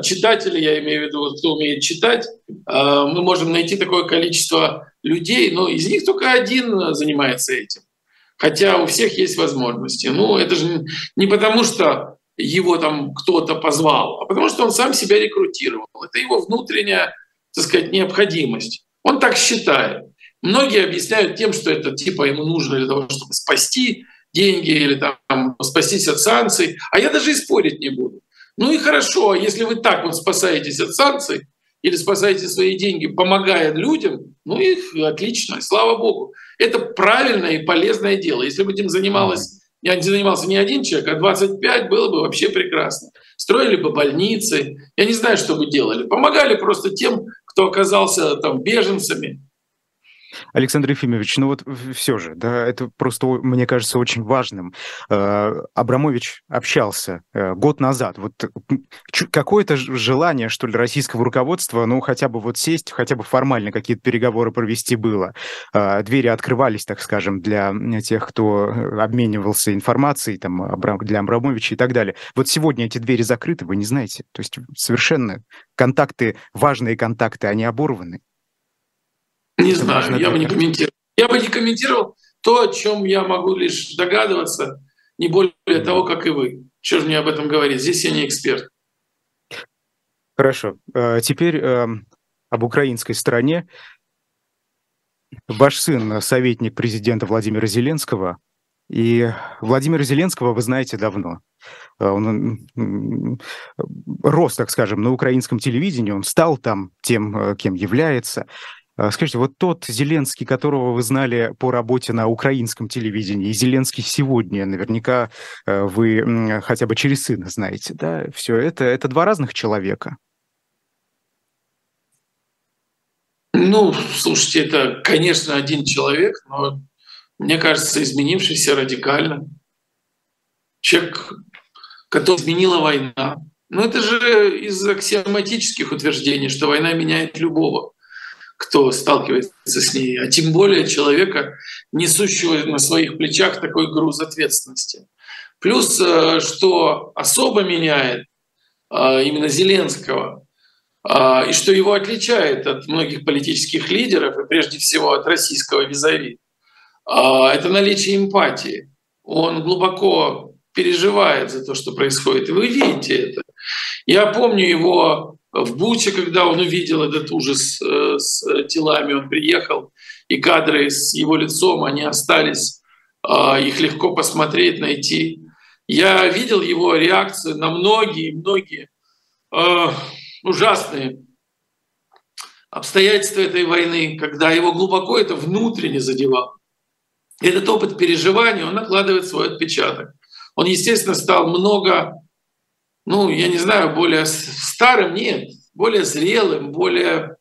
читателей, я имею в виду, кто умеет читать, а, мы можем найти такое количество людей, но из них только один занимается этим. Хотя у всех есть возможности. Ну, это же не потому, что его там кто-то позвал, а потому что он сам себя рекрутировал. Это его внутренняя, так сказать, необходимость. Он так считает. Многие объясняют тем, что это типа ему нужно для того, чтобы спасти деньги или там спастись от санкций. А я даже и спорить не буду. Ну и хорошо, а если вы так вот спасаетесь от санкций или спасаете свои деньги, помогая людям, ну и отлично, слава богу. Это правильное и полезное дело. Если бы этим занималась, я занимался не один человек, а 25, было бы вообще прекрасно. Строили бы больницы, я не знаю, что бы делали. Помогали просто тем, кто оказался там беженцами, Александр Ефимович, ну вот все же, да, это просто, мне кажется, очень важным. Э, Абрамович общался э, год назад. Вот какое-то желание, что ли, российского руководства, ну, хотя бы вот сесть, хотя бы формально какие-то переговоры провести было. Э, двери открывались, так скажем, для тех, кто обменивался информацией, там, для Абрамовича и так далее. Вот сегодня эти двери закрыты, вы не знаете. То есть совершенно контакты, важные контакты, они оборваны. Не Это знаю, я бы не комментировал. Я бы не комментировал то, о чем я могу лишь догадываться, не более того, как и вы. Что же мне об этом говорить? Здесь я не эксперт. Хорошо. Э, теперь эм, об украинской стороне. Ваш сын – советник президента Владимира Зеленского. И Владимира Зеленского вы знаете давно. Э, он рос, так скажем, на украинском телевидении, он стал там тем, э, кем является. А, скажите, вот тот Зеленский, которого вы знали по работе на украинском телевидении, и Зеленский сегодня, наверняка э, вы хотя бы через сына знаете, да, все это, это два разных человека. Ну, слушайте, это, конечно, один человек, но, мне кажется, изменившийся радикально. Человек, который изменила война. Но это же из аксиоматических утверждений, что война меняет любого кто сталкивается с ней, а тем более человека, несущего на своих плечах такой груз ответственности. Плюс, э, что особо меняет э, именно Зеленского, э, и что его отличает от многих политических лидеров, и прежде всего от российского визави, это наличие эмпатии. Он глубоко переживает за то, что происходит. И вы видите это. Я помню его в Буче, когда он увидел этот ужас с телами, он приехал, и кадры с его лицом, они остались, а, их легко посмотреть, найти. Я видел его реакцию на многие-многие э, ужасные обстоятельства этой войны, когда его глубоко это внутренне задевало. Этот опыт переживания, он накладывает свой отпечаток. Он, естественно, стал много ну, я не знаю, более старым нет, более зрелым, более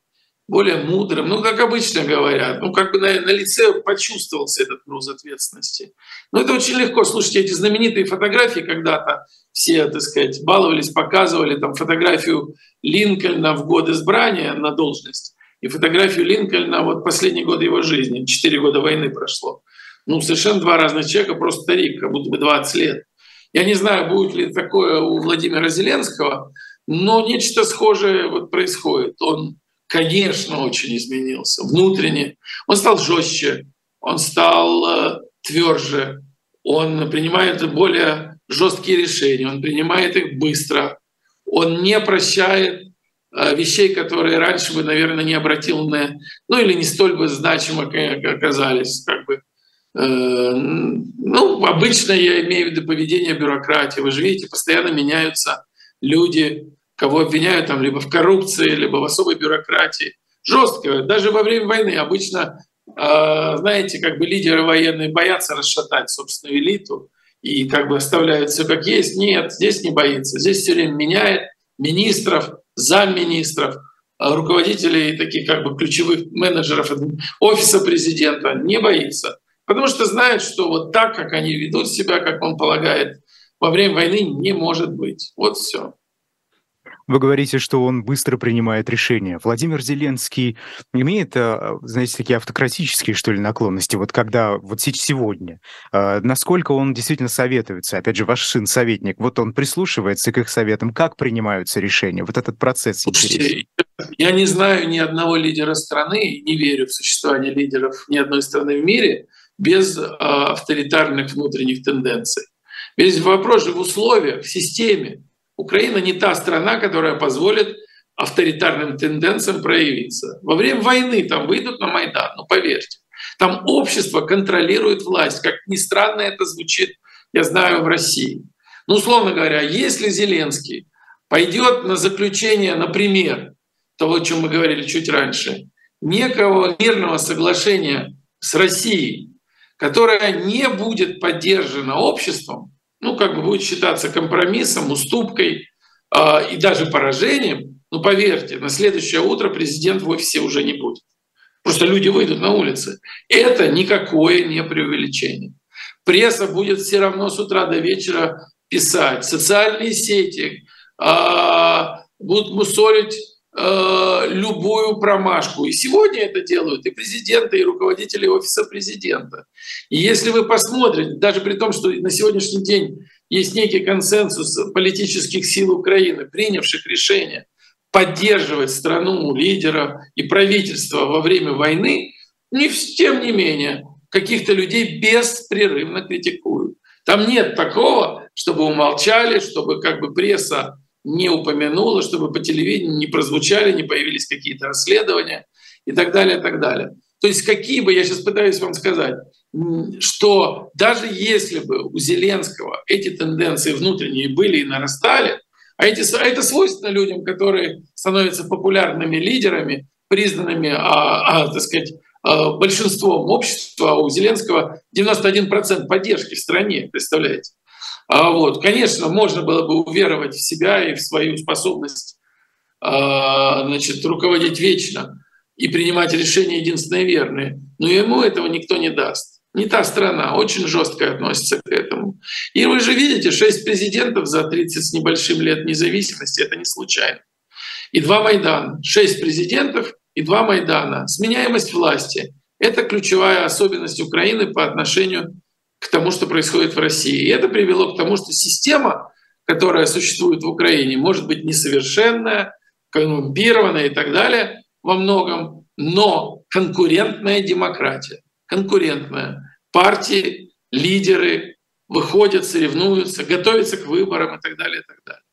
более мудрым, ну, как обычно говорят, ну, как бы на, на лице почувствовался этот груз ответственности. Но это очень легко. Слушайте, эти знаменитые фотографии когда-то все, так сказать, баловались, показывали там фотографию Линкольна в год избрания на должность и фотографию Линкольна вот последний год его жизни, четыре года войны прошло. Ну, совершенно два разных человека, просто старик, как будто бы 20 лет. Я не знаю, будет ли такое у Владимира Зеленского, но нечто схожее вот происходит. Он конечно, очень изменился внутренне. Он стал жестче, он стал э, тверже, он принимает более жесткие решения, он принимает их быстро, он не прощает э, вещей, которые раньше бы, наверное, не обратил на, ну или не столь бы значимо оказались, как бы. Э, ну, обычно я имею в виду поведение бюрократии. Вы же видите, постоянно меняются люди, кого обвиняют там либо в коррупции, либо в особой бюрократии. Жестко. Даже во время войны обычно, а, знаете, как бы лидеры военные боятся расшатать собственную элиту и как бы оставляют все как есть. Нет, здесь не боится. Здесь все время меняет министров, замминистров, а, руководителей таких как бы ключевых менеджеров офиса президента. Не боится. Потому что знает, что вот так, как они ведут себя, как он полагает, во время войны не может быть. Вот все. Вы говорите, что он быстро принимает решения. Владимир Зеленский имеет, а, знаете, такие автократические, что ли, наклонности? Вот когда, вот сегодня, а, насколько он действительно советуется? Опять же, ваш сын советник, вот он прислушивается к их советам, как принимаются решения? Вот этот процесс Слушайте, я не знаю ни одного лидера страны, не верю в существование лидеров ни одной страны в мире без а, авторитарных внутренних тенденций. Весь вопрос же в условиях, в системе. Украина не та страна, которая позволит авторитарным тенденциям проявиться. Во время войны там выйдут на Майдан, ну поверьте. Там общество контролирует власть. Как ни странно это звучит, я знаю, в России. Ну, условно говоря, если Зеленский пойдет на заключение, например, того, о чем мы говорили чуть раньше, некого мирного соглашения с Россией, которое не будет поддержано обществом, ну, как бы будет считаться компромиссом, уступкой э, и даже поражением, ну, поверьте, на следующее утро президент в офисе уже не будет. Просто люди выйдут на улицы. Это никакое не преувеличение. Пресса будет все равно с утра до вечера писать. Социальные сети э, будут мусолить э, любую промашку. И сегодня это делают и президенты, и руководители офиса президента. И если вы посмотрите, даже при том, что на сегодняшний день есть некий консенсус политических сил Украины, принявших решение поддерживать страну, лидера и правительство во время войны, не, тем не менее, каких-то людей беспрерывно критикуют. Там нет такого, чтобы умолчали, чтобы как бы пресса не упомянула, чтобы по телевидению не прозвучали, не появились какие-то расследования и так далее, и так далее. То есть какие бы, я сейчас пытаюсь вам сказать, что даже если бы у Зеленского эти тенденции внутренние были и нарастали, а, эти, а это свойственно людям, которые становятся популярными лидерами, признанными, а, а, так сказать, а, большинством общества, а у Зеленского 91% поддержки в стране, представляете? А вот, конечно, можно было бы уверовать в себя и в свою способность а, значит, руководить вечно и принимать решения единственные верные. Но ему этого никто не даст. Не та страна, очень жестко относится к этому. И вы же видите, шесть президентов за 30 с небольшим лет независимости, это не случайно. И два Майдана. Шесть президентов и два Майдана. Сменяемость власти — это ключевая особенность Украины по отношению к тому, что происходит в России. И это привело к тому, что система, которая существует в Украине, может быть несовершенная, коррумпированная и так далее во многом, но конкурентная демократия. Конкурентная. Партии, лидеры выходят, соревнуются, готовятся к выборам и так далее, и так далее.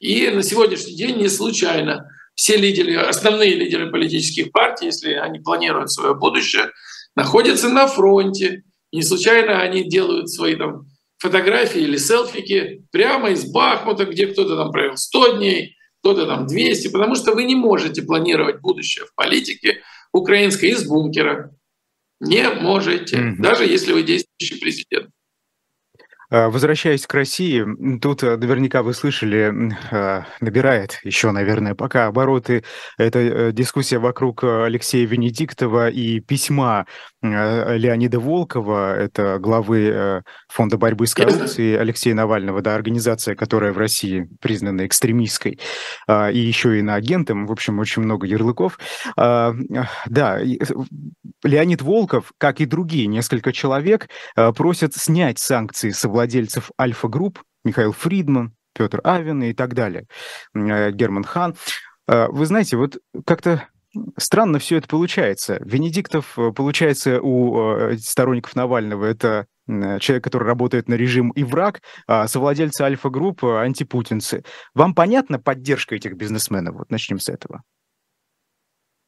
И на сегодняшний день не случайно все лидеры, основные лидеры политических партий, если они планируют свое будущее, находятся на фронте, не случайно они делают свои там фотографии или селфики прямо из Бахмута, где кто-то там провел 100 дней, кто-то там 200, потому что вы не можете планировать будущее в политике украинской из бункера. Не можете, mm-hmm. даже если вы действующий президент. А, возвращаясь к России, тут э, наверняка вы слышали, а, набирает еще, наверное, пока обороты. Эта э, дискуссия вокруг э, Алексея Венедиктова и письма Леонида Волкова, это главы Фонда борьбы с коррупцией Алексея Навального, да, организация, которая в России признана экстремистской, а, и еще и на агентом, в общем, очень много ярлыков. Да, Леонид Волков, как и другие несколько человек, просят снять санкции с владельцев Альфа-групп, Михаил Фридман, Петр Авен и так далее, э, Герман Хан. Э, вы знаете, вот как-то странно все это получается. Венедиктов, э, получается, у сторонников Навального это человек, который работает на режим и враг, а совладельцы Альфа-групп – антипутинцы. Вам понятна поддержка этих бизнесменов? Вот начнем с этого.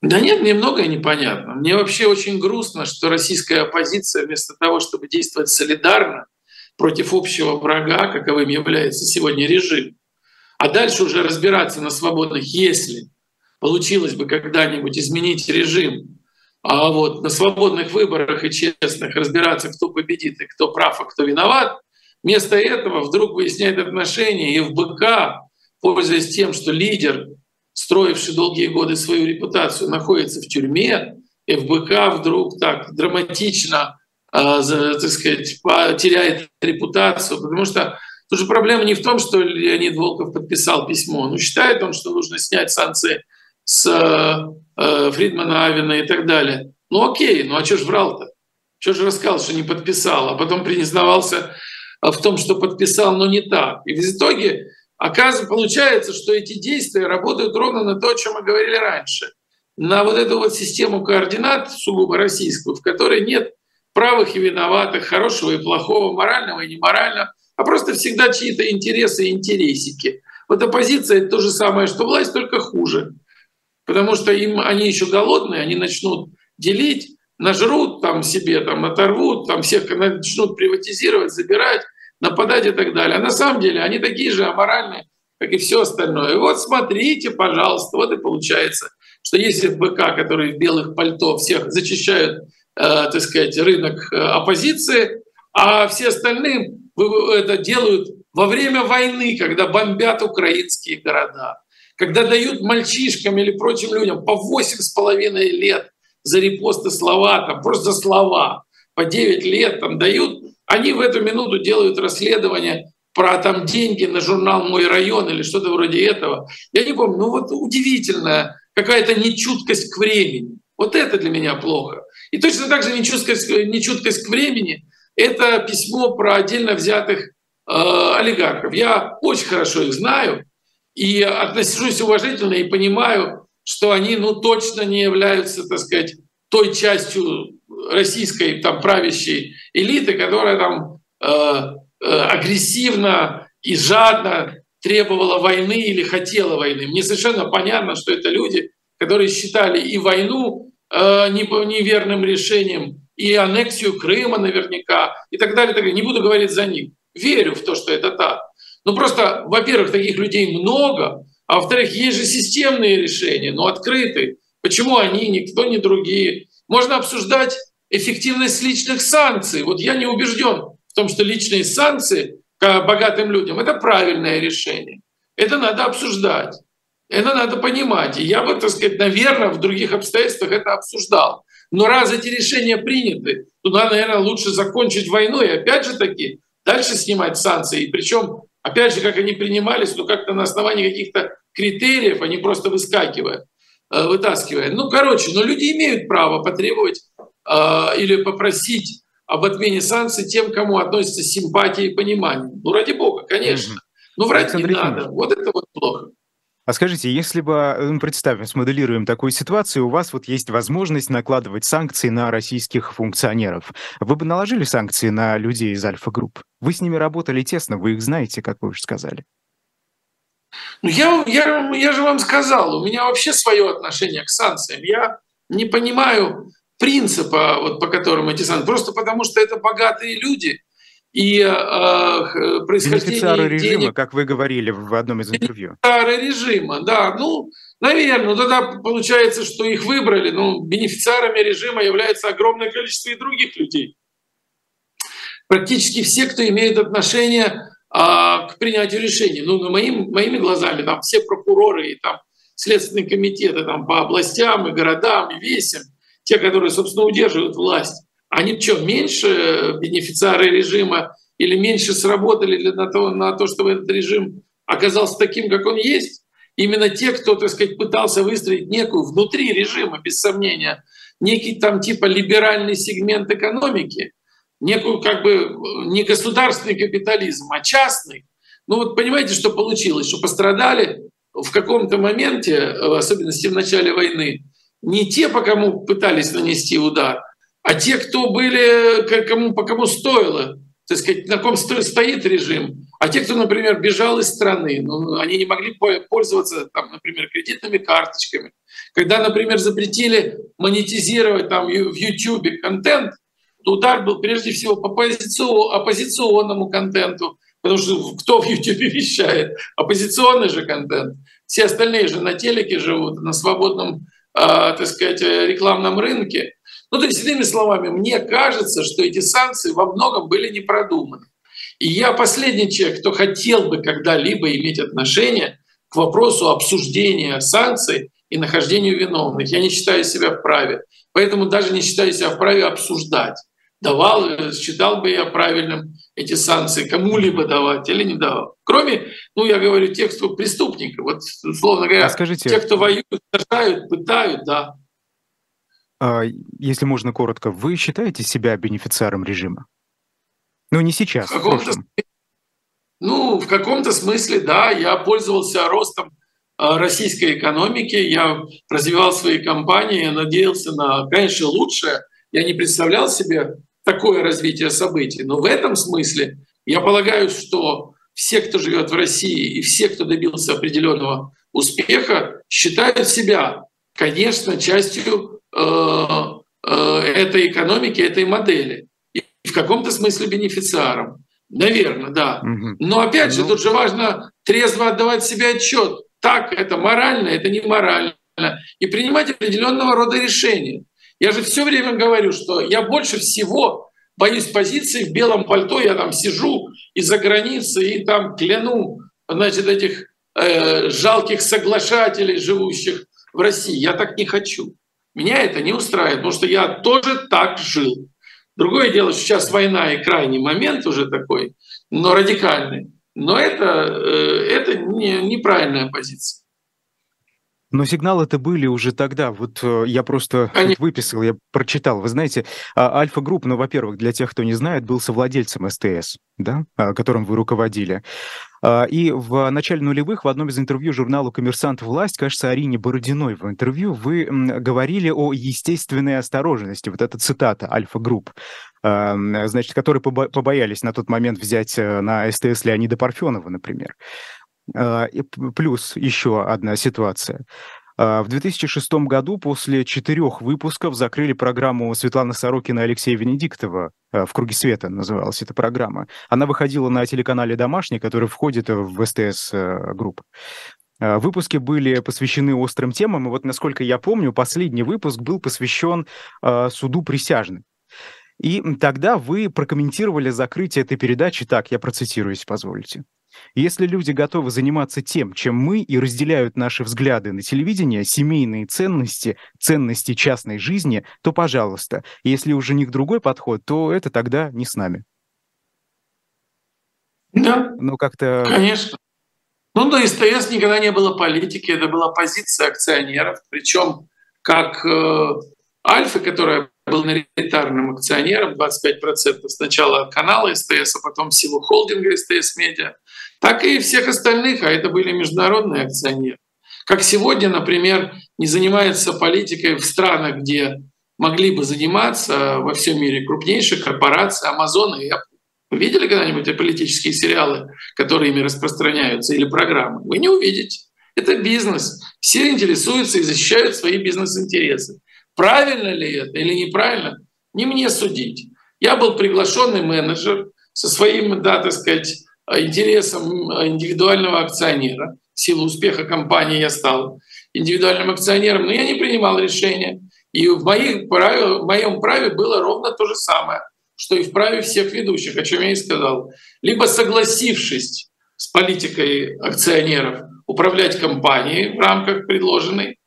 Да нет, мне многое непонятно. Мне вообще очень грустно, что российская оппозиция вместо того, чтобы действовать солидарно против общего врага, каковым является сегодня режим, а дальше уже разбираться на свободных, если получилось бы когда-нибудь изменить режим, а вот на свободных выборах и честных разбираться, кто победит и кто прав, а кто виноват, вместо этого вдруг выясняет отношения и в БК, пользуясь тем, что лидер строивший долгие годы свою репутацию, находится в тюрьме, ФБК вдруг так драматично, так сказать, теряет репутацию, потому что тут же проблема не в том, что Леонид Волков подписал письмо, но считает он, что нужно снять санкции с э, Фридмана, Авина и так далее. Ну окей, ну а что ж врал-то? Что же рассказал, что не подписал, а потом признавался в том, что подписал, но не так. И в итоге Оказывается, получается, что эти действия работают ровно на то, о чем мы говорили раньше. На вот эту вот систему координат сугубо российскую, в которой нет правых и виноватых, хорошего и плохого, морального и неморального, а просто всегда чьи-то интересы и интересики. Вот оппозиция — это то же самое, что власть, только хуже. Потому что им они еще голодные, они начнут делить, нажрут там себе, там оторвут, там всех начнут приватизировать, забирать, нападать и так далее. А на самом деле они такие же аморальные, как и все остальное. И вот смотрите, пожалуйста, вот и получается, что если ФБК, которые в белых пальто всех зачищают, так сказать, рынок э, оппозиции, а все остальные это делают во время войны, когда бомбят украинские города, когда дают мальчишкам или прочим людям по восемь с половиной лет за репосты слова, там просто слова, по 9 лет там дают, они в эту минуту делают расследование про там деньги на журнал «Мой район» или что-то вроде этого. Я не помню, ну вот удивительная какая-то нечуткость к времени. Вот это для меня плохо. И точно так же нечуткость, нечуткость к времени — это письмо про отдельно взятых э, олигархов. Я очень хорошо их знаю и отношусь уважительно и понимаю, что они ну, точно не являются, так сказать, той частью российской там правящей элиты, которая там э, э, агрессивно и жадно требовала войны или хотела войны. Мне совершенно понятно, что это люди, которые считали и войну э, неверным решением, и аннексию Крыма наверняка, и так далее, так далее. Не буду говорить за них. Верю в то, что это так. Но просто, во-первых, таких людей много, а во-вторых, есть же системные решения, но открытые. Почему они, никто, ни другие? Можно обсуждать эффективность личных санкций. Вот я не убежден в том, что личные санкции к богатым людям – это правильное решение. Это надо обсуждать. Это надо понимать. И я бы, так сказать, наверное, в других обстоятельствах это обсуждал. Но раз эти решения приняты, надо, наверное, лучше закончить войну и опять же таки дальше снимать санкции. И причем, опять же, как они принимались, но как-то на основании каких-то критериев, они просто выскакивают, э, вытаскивая. Ну, короче, но люди имеют право потребовать а, или попросить об отмене санкций тем, кому относится симпатия и понимание. Ну, ради бога, конечно. Ну, врать Александр не надо. Вот это вот плохо. А скажите, если бы, ну, представим, смоделируем такую ситуацию, у вас вот есть возможность накладывать санкции на российских функционеров, вы бы наложили санкции на людей из Альфа-групп? Вы с ними работали тесно, вы их знаете, как вы уже сказали. Ну, я, я, я же вам сказал, у меня вообще свое отношение к санкциям. Я не понимаю, принципа, вот, по которому эти санкции, просто потому что это богатые люди, и э, происхождение режима, денег... как вы говорили в одном из интервью. Бенефициары режима, да, ну, наверное, ну тогда получается, что их выбрали, ну, бенефициарами режима является огромное количество и других людей. практически все, кто имеет отношение а, к принятию решений. Ну, моим, моими глазами там все прокуроры и там следственные комитеты там, по областям и городам, и весям, те, которые, собственно, удерживают власть, они что, меньше бенефициары режима или меньше сработали для, на, то, на то, чтобы этот режим оказался таким, как он есть? Именно те, кто, так сказать, пытался выстроить некую внутри режима, без сомнения, некий там типа либеральный сегмент экономики, некую как бы не государственный капитализм, а частный. Ну вот понимаете, что получилось, что пострадали в каком-то моменте, в особенности в начале войны, не те, по кому пытались нанести удар, а те, кто были, кому, по кому стоило, так сказать, на ком стоит режим, а те, кто, например, бежал из страны, ну, они не могли пользоваться, там, например, кредитными карточками. Когда, например, запретили монетизировать там, в YouTube контент, то удар был прежде всего по оппозиционному контенту, потому что кто в YouTube [laughs] вещает? Оппозиционный же контент. Все остальные же на телеке живут, на свободном, э, так сказать, рекламном рынке. Ну, то есть, иными словами, мне кажется, что эти санкции во многом были не продуманы. И я последний человек, кто хотел бы когда-либо иметь отношение к вопросу обсуждения санкций и нахождению виновных. Я не считаю себя вправе. Поэтому даже не считаю себя вправе обсуждать давал, считал бы я правильным эти санкции кому-либо давать или не давал. Кроме, ну, я говорю, тех, кто преступников. Вот, условно говоря, а скажите, те, кто воюют, сажают, пытают, да. А, если можно коротко, вы считаете себя бенефициаром режима? Ну, не сейчас, в, каком-то в Ну, в каком-то смысле, да, я пользовался ростом а, российской экономики, я развивал свои компании, я надеялся на, конечно, лучшее. Я не представлял себе такое развитие событий. Но в этом смысле я полагаю, что все, кто живет в России и все, кто добился определенного успеха, считают себя, конечно, частью этой экономики, этой модели. И в каком-то смысле бенефициаром. Наверное, да. Но опять же, ну... тут же важно трезво отдавать себе отчет. Так это морально, это не морально. И принимать определенного рода решения. Я же все время говорю, что я больше всего боюсь позиции в белом пальто, я там сижу из-за границы и там кляну, значит, этих э, жалких соглашателей, живущих в России. Я так не хочу. Меня это не устраивает, потому что я тоже так жил. Другое дело, что сейчас война и крайний момент уже такой, но радикальный. Но это, э, это не, неправильная позиция. Но сигналы это были уже тогда. Вот э, я просто вот выписал, я прочитал. Вы знаете, а, Alfa Group, ну, во-первых, для тех, кто не знает, был совладельцем СТС, да, а, которым вы руководили. А, и в начале нулевых в одном из интервью журналу «Коммерсант. Власть», кажется, Арине Бородиной в интервью, вы говорили о естественной осторожности. Вот эта цитата «Alfa Group», значит, которые побоялись на тот момент взять э, на СТС Леонида Парфенова, например. А, плюс еще одна ситуация. А, в 2006 году после четырех выпусков закрыли программу Светланы Сорокина и Алексея Венедиктова а, «В круге света» называлась эта программа. Она выходила на телеканале «Домашний», который входит в СТС-групп. Выпуски были посвящены острым темам, и вот, насколько я помню, последний выпуск был посвящен суду присяжных. И тогда вы прокомментировали закрытие этой передачи так, я процитирую, если позволите. Если люди готовы заниматься тем, чем мы, и разделяют наши взгляды на телевидение, семейные ценности, ценности частной жизни, то пожалуйста. Если уже них другой подход, то это тогда не с нами. Да. Ну, как-то... Конечно. Ну, до СТС никогда не было политики, это была позиция акционеров, причем как э, Альфа, которая был миноритарным акционером, 25% сначала канала СТС, а потом всего холдинга СТС Медиа, так и всех остальных, а это были международные акционеры. Как сегодня, например, не занимается политикой в странах, где могли бы заниматься во всем мире крупнейшие корпорации, Amazon и Apple. Вы видели когда-нибудь политические сериалы, которые ими распространяются, или программы? Вы не увидите. Это бизнес. Все интересуются и защищают свои бизнес-интересы. Правильно ли это или неправильно, не мне судить. Я был приглашенный менеджер со своим, да, так сказать, интересам индивидуального акционера. В силу успеха компании я стал индивидуальным акционером, но я не принимал решения. И в, моих праве, в моем праве было ровно то же самое. что и вправе всех ведущих, о чем я и сказал, либо согласившись с политикой акционеров управлять компанией в рамках предложенной,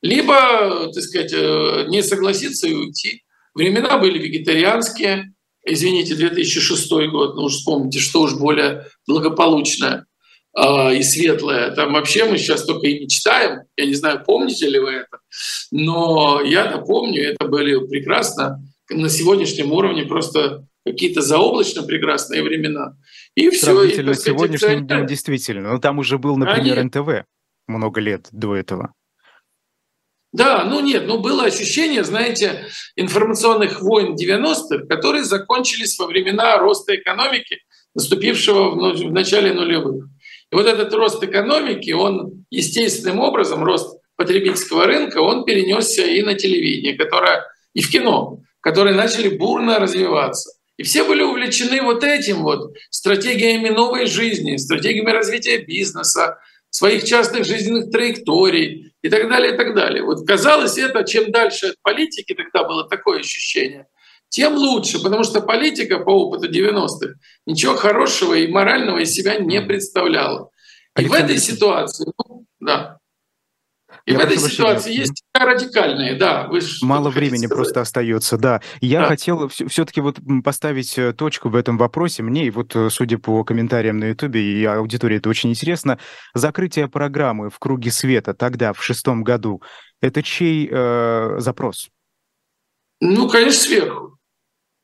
либо, так сказать, э, не согласиться и уйти. Времена были вегетарианские, извините, 2006 год, ну уж вспомните, что уж более благополучное э, и светлое. Там вообще мы сейчас только и мечтаем. Я не знаю, помните ли вы это, но я помню, это были прекрасно на сегодняшнем уровне просто какие-то заоблачно прекрасные времена. И все. Сравнительно и, сказать, сегодняшним днем действительно. Но ну, там уже был, например, Они... НТВ много лет до этого. Да, ну нет, ну было ощущение, знаете, информационных войн 90-х, которые закончились во времена роста экономики, наступившего в начале нулевых. И вот этот рост экономики, он естественным образом, рост потребительского рынка, он перенесся и на телевидение, которое, и в кино, которые начали бурно развиваться. И все были увлечены вот этим вот стратегиями новой жизни, стратегиями развития бизнеса, своих частных жизненных траекторий и так далее, и так далее. Вот казалось это, чем дальше от политики, тогда было такое ощущение, тем лучше, потому что политика по опыту 90-х ничего хорошего и морального из себя не представляла. И Александр в этой ситуации, ну, да. И Я в этой ситуации есть радикальные, да. Вы Мало времени сказать. просто остается, да. Я да. хотел все-таки вот поставить э, точку в этом вопросе. Мне, и вот э, судя по комментариям на Ютубе и аудитории, это очень интересно. Закрытие программы «В круге света» тогда, в шестом году, это чей э, запрос? Ну, конечно, сверху.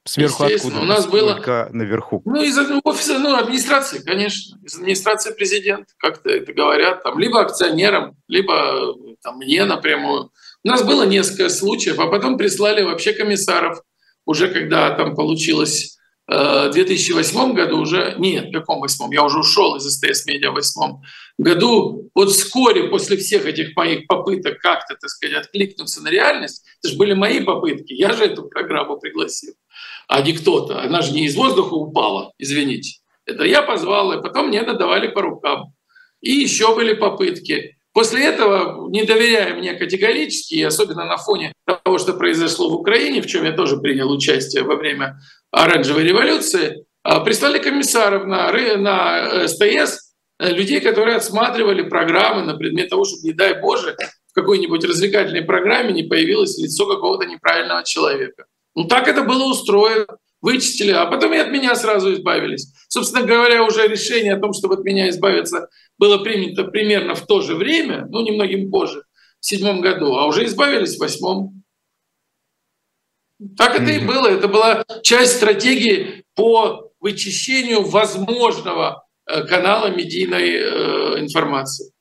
Сверху откуда? У нас было наверху. Ну из офиса, ну администрации, конечно, из администрации президента, как-то это говорят, там либо акционерам, либо там мне напрямую. У нас было несколько случаев, а потом прислали вообще комиссаров, уже когда там получилось э, в 2008 году уже, нет, в каком восьмом, я уже ушел из СТС Медиа в восьмом году, вот вскоре после всех этих моих попыток как-то, так сказать, откликнуться на реальность, это же были мои попытки, я же эту программу пригласил а не кто-то. Она же не из воздуха упала, извините. Это я позвал, и потом мне надавали по рукам. И еще были попытки. После этого, не доверяя мне категорически, особенно на фоне того, что произошло в Украине, в чем я тоже принял участие во время оранжевой революции, а, прислали комиссаров на, на СТС, э, людей, которые отсматривали программы на предмет того, чтобы, не дай Боже, в какой-нибудь развлекательной программе не появилось лицо какого-то неправильного человека. Ну так это было устроено. Вычистили, а потом и от меня сразу избавились. Собственно говоря, уже решение о том, чтобы от меня избавиться, было принято примерно в то же время, ну немногим позже, в седьмом году, а уже избавились в восьмом. Так это и было. Это была часть стратегии по вычищению возможного э, канала медийной э, информации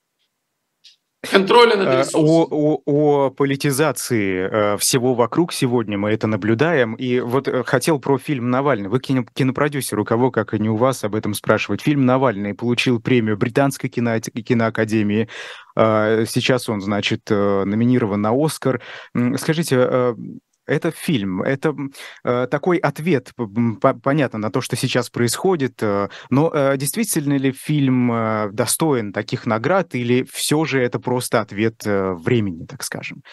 контроля над э, ресурсами. О, о, о политизации э, всего вокруг сегодня мы это наблюдаем. И вот э, хотел про фильм «Навальный». Вы кино, кинопродюсер, у кого, как и не у вас, об этом спрашивать. Фильм «Навальный» получил премию Британской кино, киноакадемии. Сейчас он, значит, номинирован на «Оскар». Скажите, это фильм, это э, такой ответ, по, понятно, на то, что сейчас происходит, э, но э, действительно ли фильм э, достоин таких наград или все же это просто ответ э, времени, так скажем?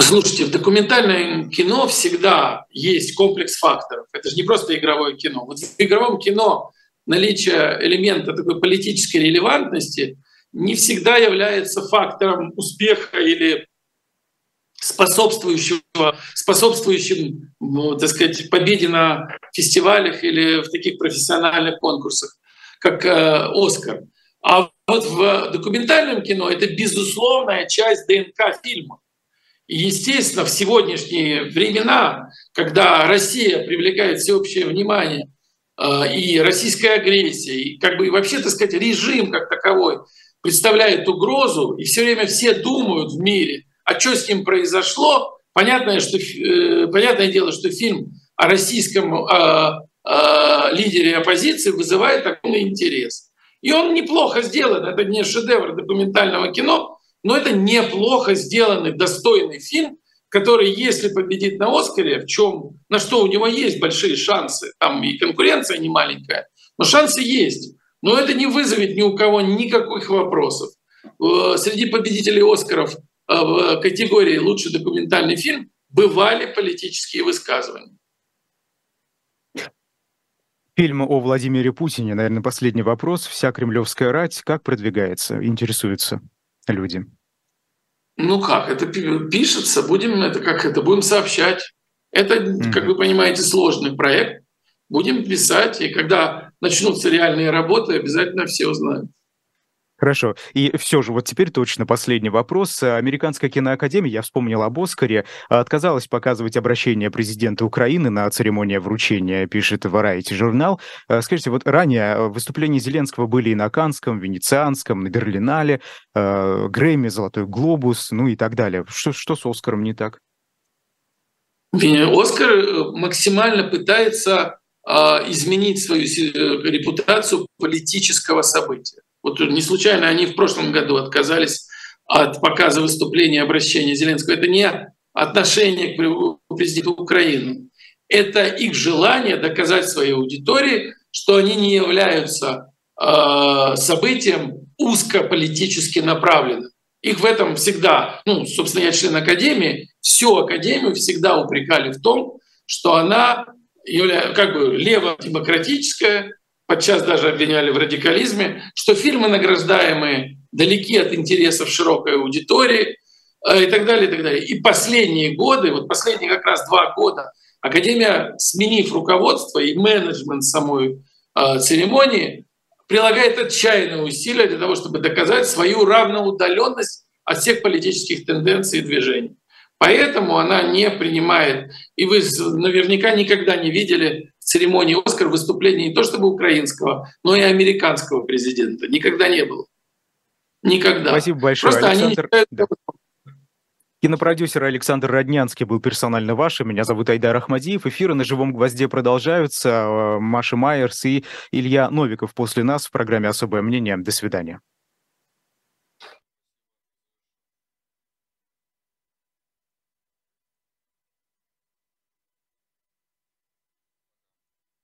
Слушайте, в документальном кино всегда есть комплекс факторов. Это же не просто игровое кино. Вот в игровом кино наличие элемента такой политической релевантности не всегда является фактором успеха или способствующего, способствующим, ну, так сказать, победе на фестивалях или в таких профессиональных конкурсах, как э, «Оскар». А вот в документальном кино это безусловная часть ДНК фильма. И, естественно, в сегодняшние времена, когда Россия привлекает всеобщее внимание, э, и российская агрессия, и как бы и вообще, так сказать, режим как таковой представляет угрозу, и все время все думают в мире – а что с ним произошло? Понятное, что, э, понятное дело, что фильм о российском э, э, лидере оппозиции вызывает огромный интерес. И он неплохо сделан. Это не шедевр документального кино, но это неплохо сделанный, достойный фильм, который, если победит на Оскаре, в чем, на что у него есть большие шансы, там и конкуренция не маленькая, но шансы есть. Но это не вызовет ни у кого никаких вопросов. Э, среди победителей Оскаров в категории «Лучший документальный фильм» бывали политические высказывания. Фильм о Владимире Путине, наверное, последний вопрос. Вся кремлевская рать как продвигается, интересуются люди? Ну как, это пишется, будем это как это, будем сообщать. Это, mm-hmm. как вы понимаете, сложный проект. Будем писать, и когда начнутся реальные работы, обязательно все узнают. Хорошо. И все же, вот теперь точно последний вопрос. Американская киноакадемия, я вспомнил об Оскаре, отказалась показывать обращение президента Украины на церемонии вручения, пишет Variety журнал. Э, скажите, вот ранее выступления Зеленского были и на Канском, Венецианском, на Берлинале, э, Грэмми, Золотой Глобус, ну и так далее. Что, что с Оскаром не так? Оскар э, максимально пытается изменить свою репутацию политического события. Вот не случайно они в прошлом году отказались от показа выступления обращения Зеленского. Это не отношение к президенту Украины. Это их желание доказать своей аудитории, что они не являются э, событием узкополитически направленным. Их в этом всегда, ну, собственно, я член Академии, всю Академию всегда упрекали в том, что она как бы лево-демократическая, подчас даже обвиняли в радикализме, что фильмы награждаемые далеки от интересов широкой аудитории э, и так далее, и так далее. И последние годы, вот последние как раз два года, Академия, сменив руководство и менеджмент самой э, церемонии, прилагает отчаянные усилия для того, чтобы доказать свою равноудаленность от всех политических тенденций и движений. Поэтому она не принимает, и вы наверняка никогда не видели церемонии «Оскар» выступления не то чтобы украинского, но и американского президента. Никогда не было. Никогда. Спасибо большое, Просто Александр. Они да. Кинопродюсер Александр Роднянский был персонально вашим. Меня зовут Айдар Ахмадиев. Эфиры на «Живом гвозде» продолжаются. Маша Майерс и Илья Новиков после нас в программе «Особое мнение». До свидания.